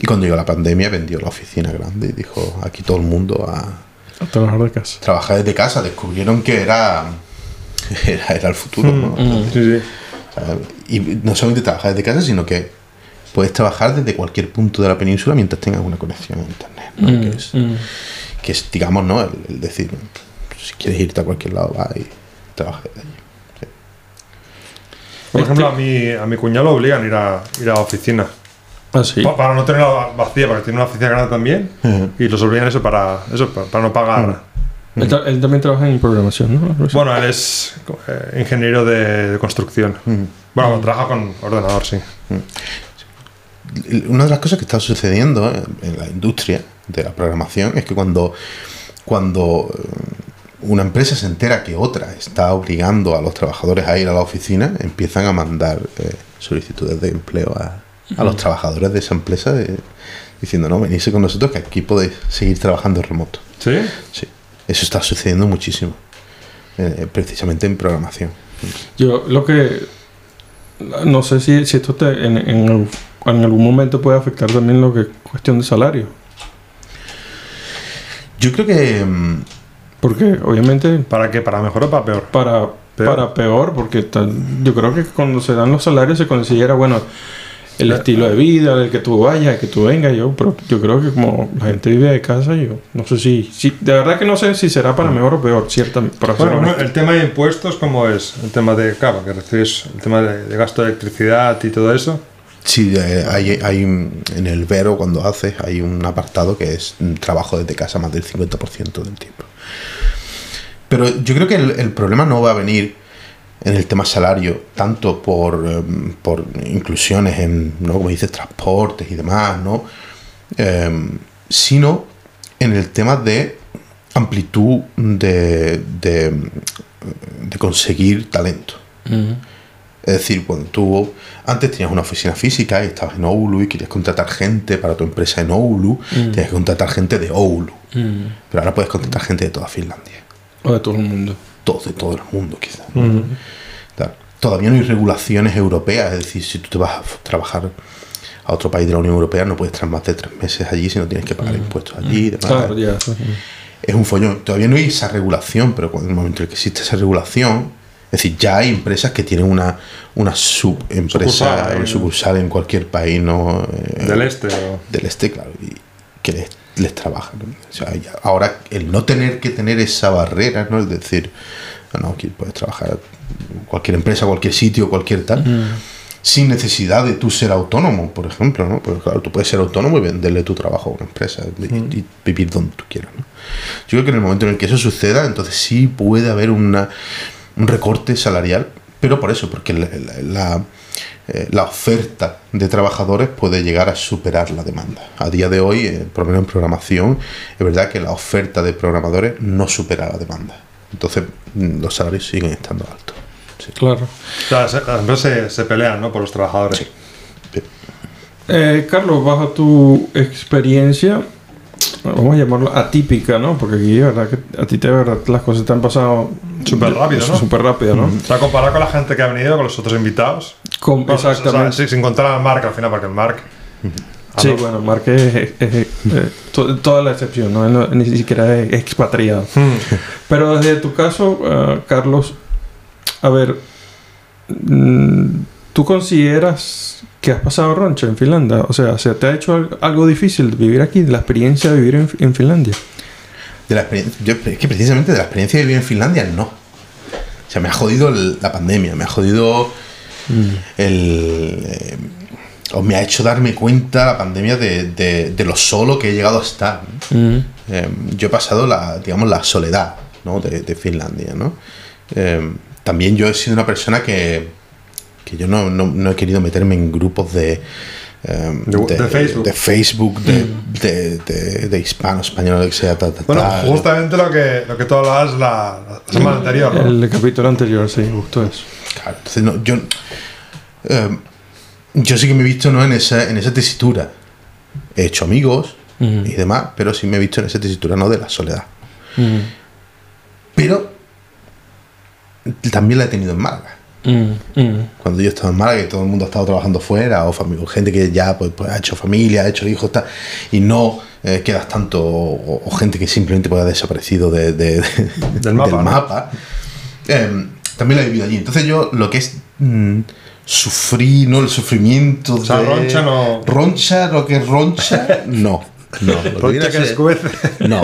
Y cuando llegó la pandemia vendió la oficina grande y dijo, aquí todo el mundo a A trabajar de casa. trabajar desde casa. Descubrieron que era, (laughs) era, era el futuro. ¿no? Sí, sí. O sea, y no solamente trabajar desde casa, sino que puedes trabajar desde cualquier punto de la península mientras tengas una conexión a internet. ¿no? Que, es, que es, digamos, ¿no? El, el decir, si quieres irte a cualquier lado, vas y trabajas desde allí. Por Este- ejemplo, a mi, a mi cuñado lo obligan a ir a, ir a la oficina. Ah, sí. Pa- para no tenerla vacía, porque tiene una oficina grande también. Y los obligan eso para, eso, para, para no pagar. Él, ta- él también trabaja en programación, ¿no? Bueno, él es eh, ingeniero de, de construcción. Bueno, trabaja con ordenador, sí. Una de las cosas que está sucediendo en- en la industria de la programación es que cuando, cuando eh, una empresa se entera que otra está obligando a los trabajadores a ir a la oficina, empiezan a mandar eh, solicitudes de empleo a, a los trabajadores de esa empresa eh, diciendo, no, venirse con nosotros que aquí podéis seguir trabajando remoto. ¿Sí? Sí, eso está sucediendo muchísimo, eh, precisamente en programación. Yo lo que... No sé si, si esto te, en, en, en algún momento puede afectar también lo que es cuestión de salario. Yo creo que... Porque obviamente ¿Para qué? ¿Para mejor o para peor? para Peor. para peor, porque yo creo que cuando se dan los salarios se considera, bueno, el estilo de vida, el que tú vayas, el que tú vengas, yo, pero yo creo que como la gente vive de casa, yo no sé si, si de verdad que no sé si será para mejor o peor, cierta, para ser Bueno, el tema de impuestos, ¿cómo es? El tema de, claro, que recibes el tema de, de gasto de electricidad y todo eso. Sí, hay, hay en el Vero cuando haces hay un apartado que es trabajo desde casa más del 50% del tiempo. Pero yo creo que el, problema no va a venir en el tema salario, tanto por, em, por inclusiones en, ¿no? como dices, transportes y demás, ¿no? Em, sino en el tema de amplitud de, de, conseguir talento. Es decir, cuando tú antes tenías una oficina física y estabas en Oulu y querías contratar gente para tu empresa en Oulu, tenías que contratar gente de Oulu. Mm. Pero ahora puedes contratar gente de toda Finlandia. O de todo el mundo. Todo, de todo el mundo, quizás. Claro. Todavía no hay regulaciones europeas. Es decir, si tú te vas a trabajar a otro país de la Unión Europea, no puedes estar más de tres meses allí si no tienes que pagar impuestos allí. y demás. Claro, ya. es un follón. Todavía no hay esa regulación, pero en el momento en que existe esa regulación, es decir, ya hay empresas que tienen una, una subempresa, Sucursal, ¿eh? sucursal en cualquier país, ¿no? Eh, Del este. o- del este, claro, y que les, les trabaja. ¿no? O sea, ya- ahora el no tener que tener esa barrera, ¿no? Es decir, "Ah, no, aquí puedes trabajar en cualquier empresa, cualquier sitio, cualquier tal, sin necesidad de tú ser autónomo, por ejemplo, ¿no? Porque claro, tú puedes ser autónomo y venderle tu trabajo a una empresa y, y vivir donde tú quieras, ¿no? Yo creo que en el momento en el que eso suceda, entonces sí puede haber una, un recorte salarial, pero por eso, porque la, la- la, eh, la oferta de trabajadores puede llegar a superar la demanda. A día de hoy, eh, por lo menos en programación, es verdad que la oferta de programadores no supera la demanda. Entonces, mm, los salarios siguen estando altos. Sí. Claro. O sea, se- las empresas se, se pelean, ¿no? Por los trabajadores. Eh, Carlos, bajo tu experiencia, vamos a llamarlo atípica, ¿no? Porque aquí, de verdad, que a ti de verdad las cosas te han pasado Súper rápido, ¿no? Súper rápido, ¿no? O sea, comparado con la gente que ha venido, con los otros invitados. Bueno, o sea, exactamente. sí, sin contar al Mark al final, porque el Mark. Sí, no. bueno, Mark es, es- es- eh, to- toda la excepción, ¿no? Él no- ni siquiera es expatriado. Hmm. Pero desde tu caso, ah, Carlos, a ver, mm, ¿tú consideras que has pasado roncha en Finlandia? O sea, ¿se te ha hecho al- algo difícil vivir aquí, la experiencia de vivir en, en Finlandia? De la experiencia, yo, es que precisamente de la experiencia de vivir en Finlandia, no. O sea, me ha jodido el- la pandemia, me ha jodido el... eh, o me ha hecho darme cuenta la pandemia de, de- de lo solo que he llegado a estar. Mm. Eh, yo he pasado la, digamos, la soledad ¿no? de, de Finlandia, ¿no? Eh, también yo he sido una persona que, que yo no, no- no he querido meterme en grupos de... eh, De- de Facebook. de Facebook, de, de, de- de hispano, español, lo que sea, Bueno, justamente lo que, lo que tú hablabas la, la semana anterior, ¿no? El capítulo anterior, sí, justo eso. Claro, entonces no, yo... eh, yo sí que me he visto ¿no? en, esa, en esa tesitura. He hecho amigos y demás, pero sí me he visto en esa tesitura no de la soledad. Pero también la he tenido en Málaga. Mm, mm. Cuando yo estaba en Málaga y todo el mundo ha estado trabajando fuera, o, gente que ya pues, pues, ha hecho familia, ha hecho hijos, tal, y no eh, quedas tanto, o, o gente que simplemente pues, ha desaparecido de- de- de- Del mapa, ¿no? mapa, eh, también la he vivido allí. Entonces yo lo que es mm, sufrir, ¿no? El sufrimiento O sea, de... roncha no- Roncha, lo que es roncha, no. No, lo que (laughs) que no, no.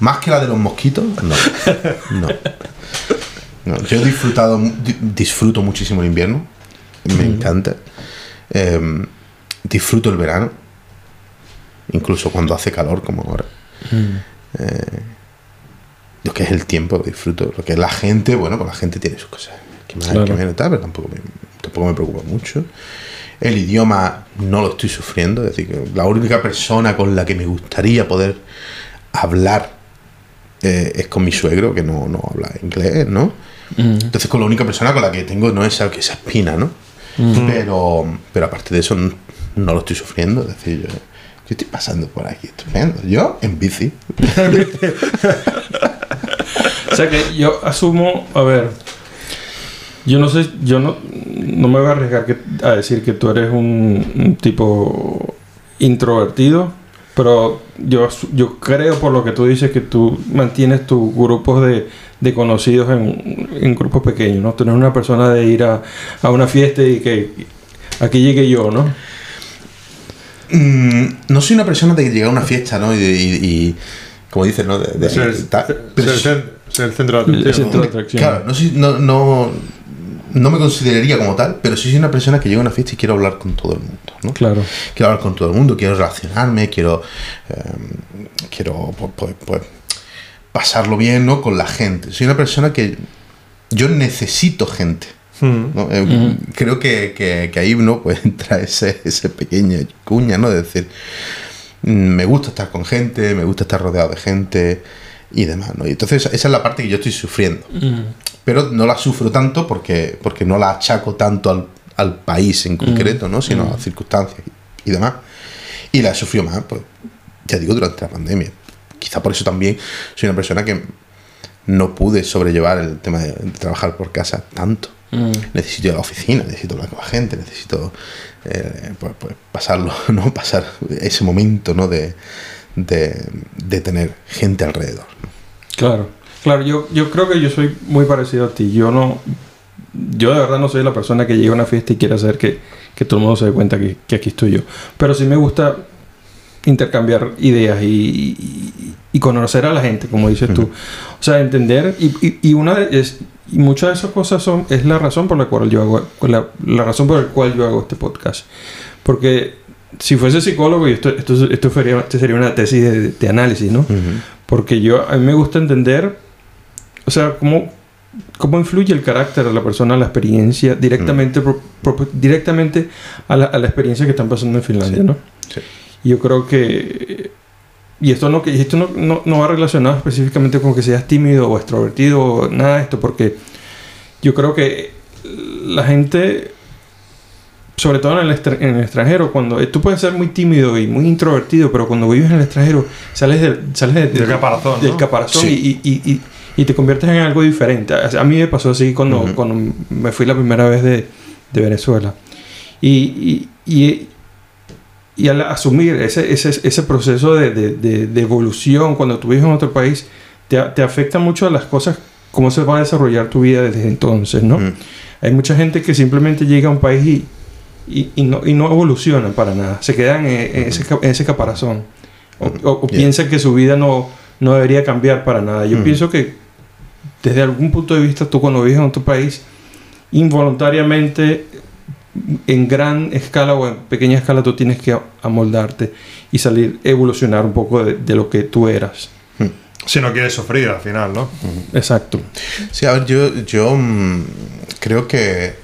Más que la de los mosquitos, no. No. No, Yo he disfrutado, disfruto muchísimo el invierno. Me encanta. Em, disfruto el verano. Incluso cuando hace calor, como ahora. Eh, lo que es el tiempo, lo disfruto. Lo que es la gente, bueno, pues la gente tiene sus cosas. Que más, Claro. que menos, tal, pero tampoco me, tampoco me preocupa mucho. El idioma no lo estoy sufriendo. Es decir, que la única persona con la que me gustaría poder hablar eh, es con mi suegro, que no, no habla inglés, ¿no? Mm. Entonces con la única persona con la que tengo no esa, esa espina, ¿no? Pero, pero aparte de eso no, lo estoy sufriendo. Es decir, yo, yo estoy pasando por aquí, estoy viendo. Yo en bici. (laughs) O sea que yo asumo, a ver, yo no sé, yo no, no me voy a arriesgar que- a decir que tú eres un, un tipo introvertido, pero yo, yo creo por lo que tú dices que tú mantienes tus grupos de, de conocidos en, en grupos pequeños, ¿no? Tú no eres una persona de ir a, a una fiesta y que aquí llegue yo, ¿no? Mm, no soy una persona de llegar a una fiesta, ¿no? Y, y- y, como dices, ¿no? De, de- Ser, el cen- ser el centro de El atención. centro de atracción. Claro, no, soy- no, no, no me consideraría como tal, pero sí soy una persona que llega a una fiesta y quiero hablar con todo el mundo, ¿no? Claro. quiero hablar con todo el mundo, quiero relacionarme, quiero, eh, quiero pues, pues, pues, pasarlo bien ¿no? con la gente. Soy una persona que yo necesito gente. Mm. ¿no? Eh. Creo que, que- que ahí ¿no? pues (laughs) entra ese, ese pequeño cuña, ¿no? De decir, mm, me gusta estar con gente, me gusta estar rodeado de gente y demás, ¿no? Y entonces esa es la parte que yo estoy sufriendo Mm. pero no la sufro tanto porque, porque no la achaco tanto al, al país en concreto, ¿no? sino a las circunstancias y, y demás. Y la he sufrido más, pues, ya digo, durante la pandemia. Quizá por eso también soy una persona que no pude sobrellevar el tema de, trabajar por casa tanto. Mm. Necesito ir a la oficina, necesito hablar con la gente, necesito eh, pues, pues, pasarlo, (laughs) ¿no? Pasar ese momento ¿no? de, de, de tener gente alrededor. ¿no? Claro, claro, yo, yo creo que yo soy muy parecido a ti. Yo no, yo de verdad no soy la persona que llega a una fiesta y quiere hacer que, que todo el mundo se dé cuenta que, que aquí estoy yo. Pero sí me gusta intercambiar ideas y, y- y conocer a la gente, como dices tú. O sea, entender y, y, y una de, es, y muchas de esas cosas son es la razón por la cual yo hago la, la razón por la cual yo hago este podcast. Porque si fuese psicólogo y esto esto, esto sería, esto sería una tesis de, de análisis, ¿no? Porque yo, a mí me gusta entender, o sea, cómo, cómo influye el carácter de la persona la experiencia directamente, pro- pro- directamente a la, a la experiencia que están pasando en Finlandia, Sí. ¿no? Sí. Yo creo que... Y esto, no, que esto no, no, no va relacionado específicamente con que seas tímido o extrovertido o nada de esto, porque yo creo que la gente, sobre todo en el, en el extranjero, cuando eh, tú puedes ser muy tímido y muy introvertido, pero cuando vives en el extranjero sales, del sales de- Del caparazón, del ¿no? caparazón Sí. y, y- y- y te conviertes en algo diferente. A a mí me pasó así cuando, Ujú. cuando me fui la primera vez de, de Venezuela. Y, y, y, al asumir ese, ese, ese proceso de, de, de- de evolución cuando tú vives en otro país, te, te afecta mucho a las cosas, cómo se va a desarrollar tu vida desde entonces, ¿no? Mm. Hay mucha gente que simplemente llega a un país y, y, y no, y no evoluciona para nada. Se quedan en, en ese, en ese caparazón. O, o- o Yeah. piensan que su vida no, no debería cambiar para nada. Yo Mm. pienso que desde algún punto de vista tú cuando vives en otro país, involuntariamente, en gran escala o en pequeña escala, tú tienes que amoldarte y salir, evolucionar un poco de, de lo que tú eras. Si no quieres sufrir al final, ¿no? Exacto. Sí, a ver, yo, yo mm, creo que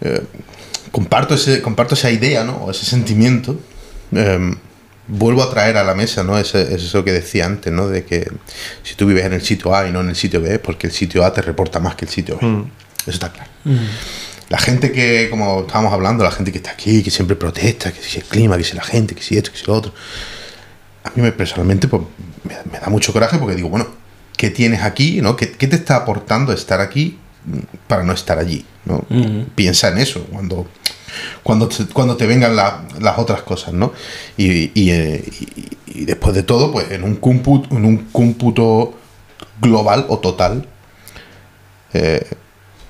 eh, comparto, ese, comparto esa idea, ¿no? O ese sentimiento. Em, vuelvo a traer a la mesa, ¿no? Ese- eso que decía antes, ¿no? De que si tú vives en el sitio A y no en el sitio B, es porque el sitio A te reporta más que el sitio B. Mm. Eso está claro. La gente que, como estábamos hablando, la gente que está aquí, que siempre protesta, que si el clima, que si la gente, que si esto, que si lo otro. A mí me, personalmente pues, me, me da mucho coraje porque digo, bueno, ¿qué tienes aquí? ¿no? ¿Qué, qué te está aportando estar aquí mm, para no estar allí? Piensa en eso cuando, cuando, te, cuando te vengan la- las otras cosas, ¿no? Y, y, eh, y- y después de todo, pues en un cómputo, en un cómputo global o total, eh,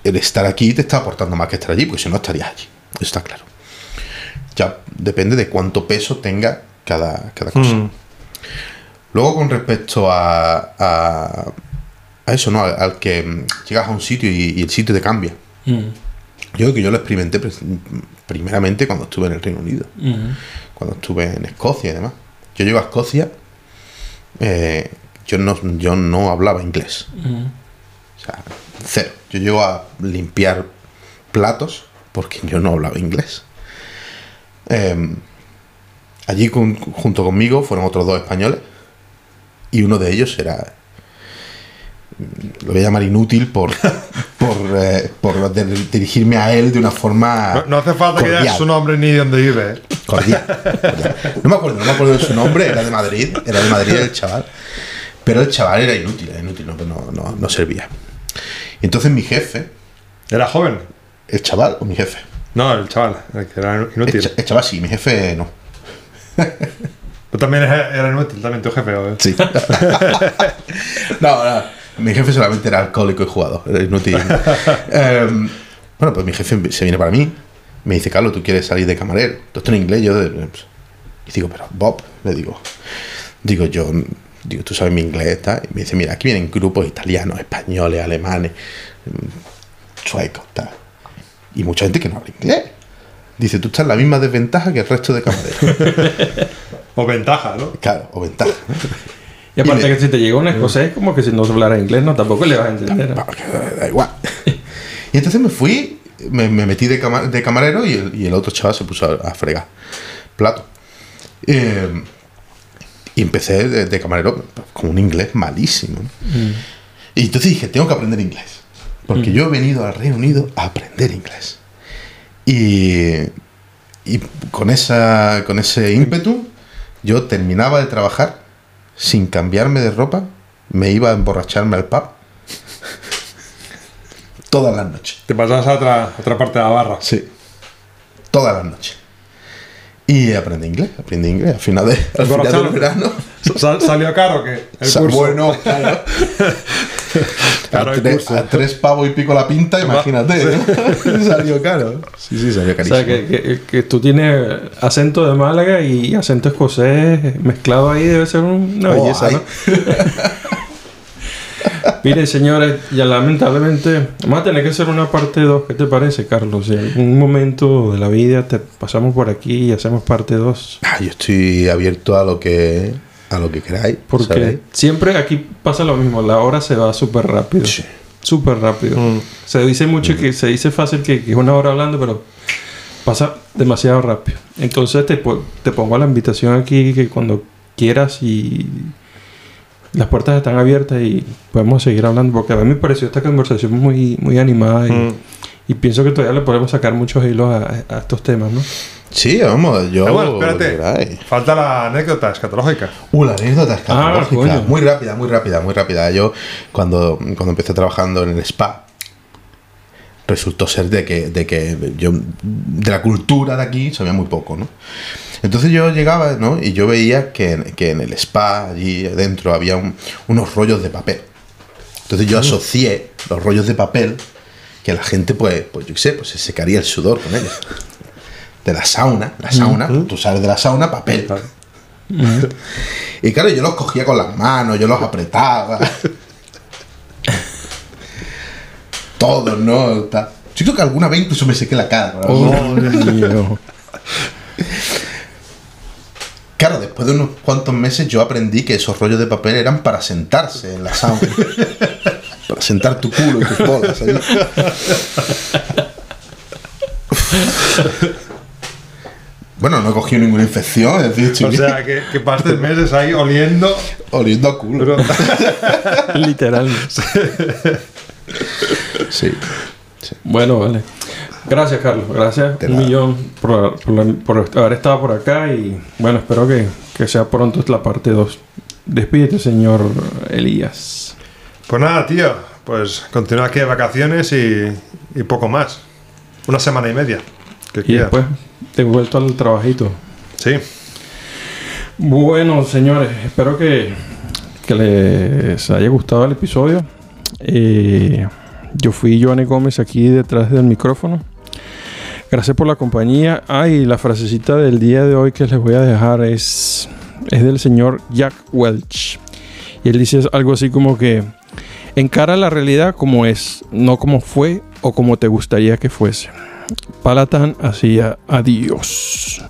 el estar aquí te está aportando más que estar allí, porque si no estarías allí. Eso está claro. Ya depende de cuánto peso tenga cada, cada cosa. Mm. Luego, con respecto a, a, a eso, ¿no? Al, al que llegas a un sitio y, y el sitio te cambia. Mm, Yo creo que yo lo experimenté primeramente cuando estuve en el Reino Unido, mm, cuando estuve en Escocia y demás. Yo llego a Escocia, eh, yo, no, yo no hablaba inglés. O sea, cero. Yo llego a limpiar platos porque yo no hablaba inglés. Eh, allí con- junto conmigo fueron otros dos españoles y uno de ellos era lo voy a llamar inútil por (laughs) por, eh, por dirigirme a él de una forma No, no hace falta que digas su nombre ni dónde vive. ¿eh? Cordial, cordial. No me acuerdo, no me acuerdo de su nombre, era de Madrid, era de Madrid el chaval. Pero el chaval era inútil, era inútil, no, no, no, no servía. Y entonces mi jefe, ¿Era joven? el chaval o mi jefe, No, el chaval, el que era inútil. el chaval sí, mi jefe no. (laughs) Tú también era era inútil, también tu jefe. ¿o? Sí. (laughs) no, no, mi jefe solamente era alcohólico y jugador, era inútil. (laughs) Em, bueno, pues mi jefe se viene para mí, me dice, Carlos, ¿tú quieres salir de camarero? Todo esto en inglés, yo... de- pues, y digo, pero Bob, le digo, digo yo, digo, tú sabes mi inglés, tal? Y me dice, mira, aquí vienen grupos italianos, españoles, alemanes, mm, suecos, tal. Y mucha gente que no habla inglés. Dice, tú estás en la misma desventaja que el resto de camareros. (laughs) O ventaja, ¿no? claro, o ventaja. Y aparte Y le- que si te llega un escocés, como que si no hablara inglés, no, tampoco le vas a entender. Da igual. (laughs) Y entonces me fui, me, me metí de, cama- de camarero y el, y el otro chaval se puso a, a fregar plato. Eh, y empecé de, de camarero con un inglés malísimo. ¿no? Y entonces dije, tengo que aprender inglés. Porque yo he venido al Reino Unido a aprender inglés. Y, y con, esa, con ese ímpetu, yo terminaba de trabajar sin cambiarme de ropa, me iba a emborracharme al pub todas las noches. Te pasas a otra, a otra parte de la barra. Sí. Todas las noches. Y aprendí inglés, aprendí inglés. Al final, de, al final del verano. (laughs) Sal- ¿Salió caro que el Sa- curso? Bueno, (laughs) claro. Claro, a, el tres, curso. a tres pavos y pico la pinta, imagínate. ¿no? (laughs) salió caro. Sí, sí, salió O carísimo. sea, que, que- que tú tienes acento de Málaga y acento escocés mezclado ahí debe ser una Oh, belleza. ¿no? Mire, señores, ya lamentablemente vamos a tener que hacer una parte 2. ¿Qué te parece, Carlos? Si en algún momento de la vida te pasamos por aquí y hacemos parte 2. Ah, yo estoy abierto a lo que a lo que queráis. Porque ¿sabéis? siempre aquí pasa lo mismo, la hora se va súper rápido. Sí. Súper rápido. Mm. Se dice mucho que se dice fácil que, que es una hora hablando, pero pasa demasiado rápido. Entonces te, te pongo la invitación aquí que cuando quieras y las puertas están abiertas y podemos seguir hablando porque a mí me pareció esta conversación muy, muy animada y, Mm. y pienso que todavía le podemos sacar muchos hilos a, a estos temas, ¿no? Sí, vamos, yo. Ah, bueno, espérate. queráis. Falta la anécdota escatológica. Uh, la anécdota escatológica. coño. muy rápida, muy rápida, muy rápida. Yo, cuando, cuando empecé trabajando en el spa, resultó ser de que, de que yo de la cultura de aquí sabía muy poco, ¿no? Entonces yo llegaba, ¿no? Y yo veía que, en- que en el spa, allí dentro, había un- unos rollos de papel. Entonces yo asocié los rollos de papel que la gente, pues, pues yo qué sé, pues se secaría el sudor con ellos. De la sauna, la sauna, tú sales de la sauna, papel. (laughs) Y claro, yo los cogía con las manos, yo los apretaba. Todos, ¿no? Ta- Yo creo que alguna vez incluso me sequé la cara. Oh, alguno. mío. Claro, después de unos cuantos meses yo aprendí que esos rollos de papel eran para sentarse en la sauna. (laughs) para sentar tu culo y tus bolas allí. Bueno, no he cogido ninguna infección, es decir, O sea, que, que pasaste meses ahí oliendo. oliendo a culo. Pero, (laughs) Literalmente. (laughs) Sí. Bueno, vale. Gracias, Carlos. Gracias un millón por, por por haber estado por acá y bueno, espero que, que sea pronto la parte 2. Despídete, señor Elías. Pues nada, tío. Pues continúa aquí de vacaciones y, y poco más. Una semana y media. Que Y después te he vuelto al trabajito. Sí. Bueno, señores, espero que, que les haya gustado el episodio. Eh, yo fui Joanny Gómez aquí detrás del micrófono. Gracias por la compañía. Ah, y la frasecita del día de hoy que les voy a dejar es, es del señor Jack Welch. Y él dice algo así como que encara la realidad como es, no como fue o como te gustaría que fuese. Palatán hacía adiós.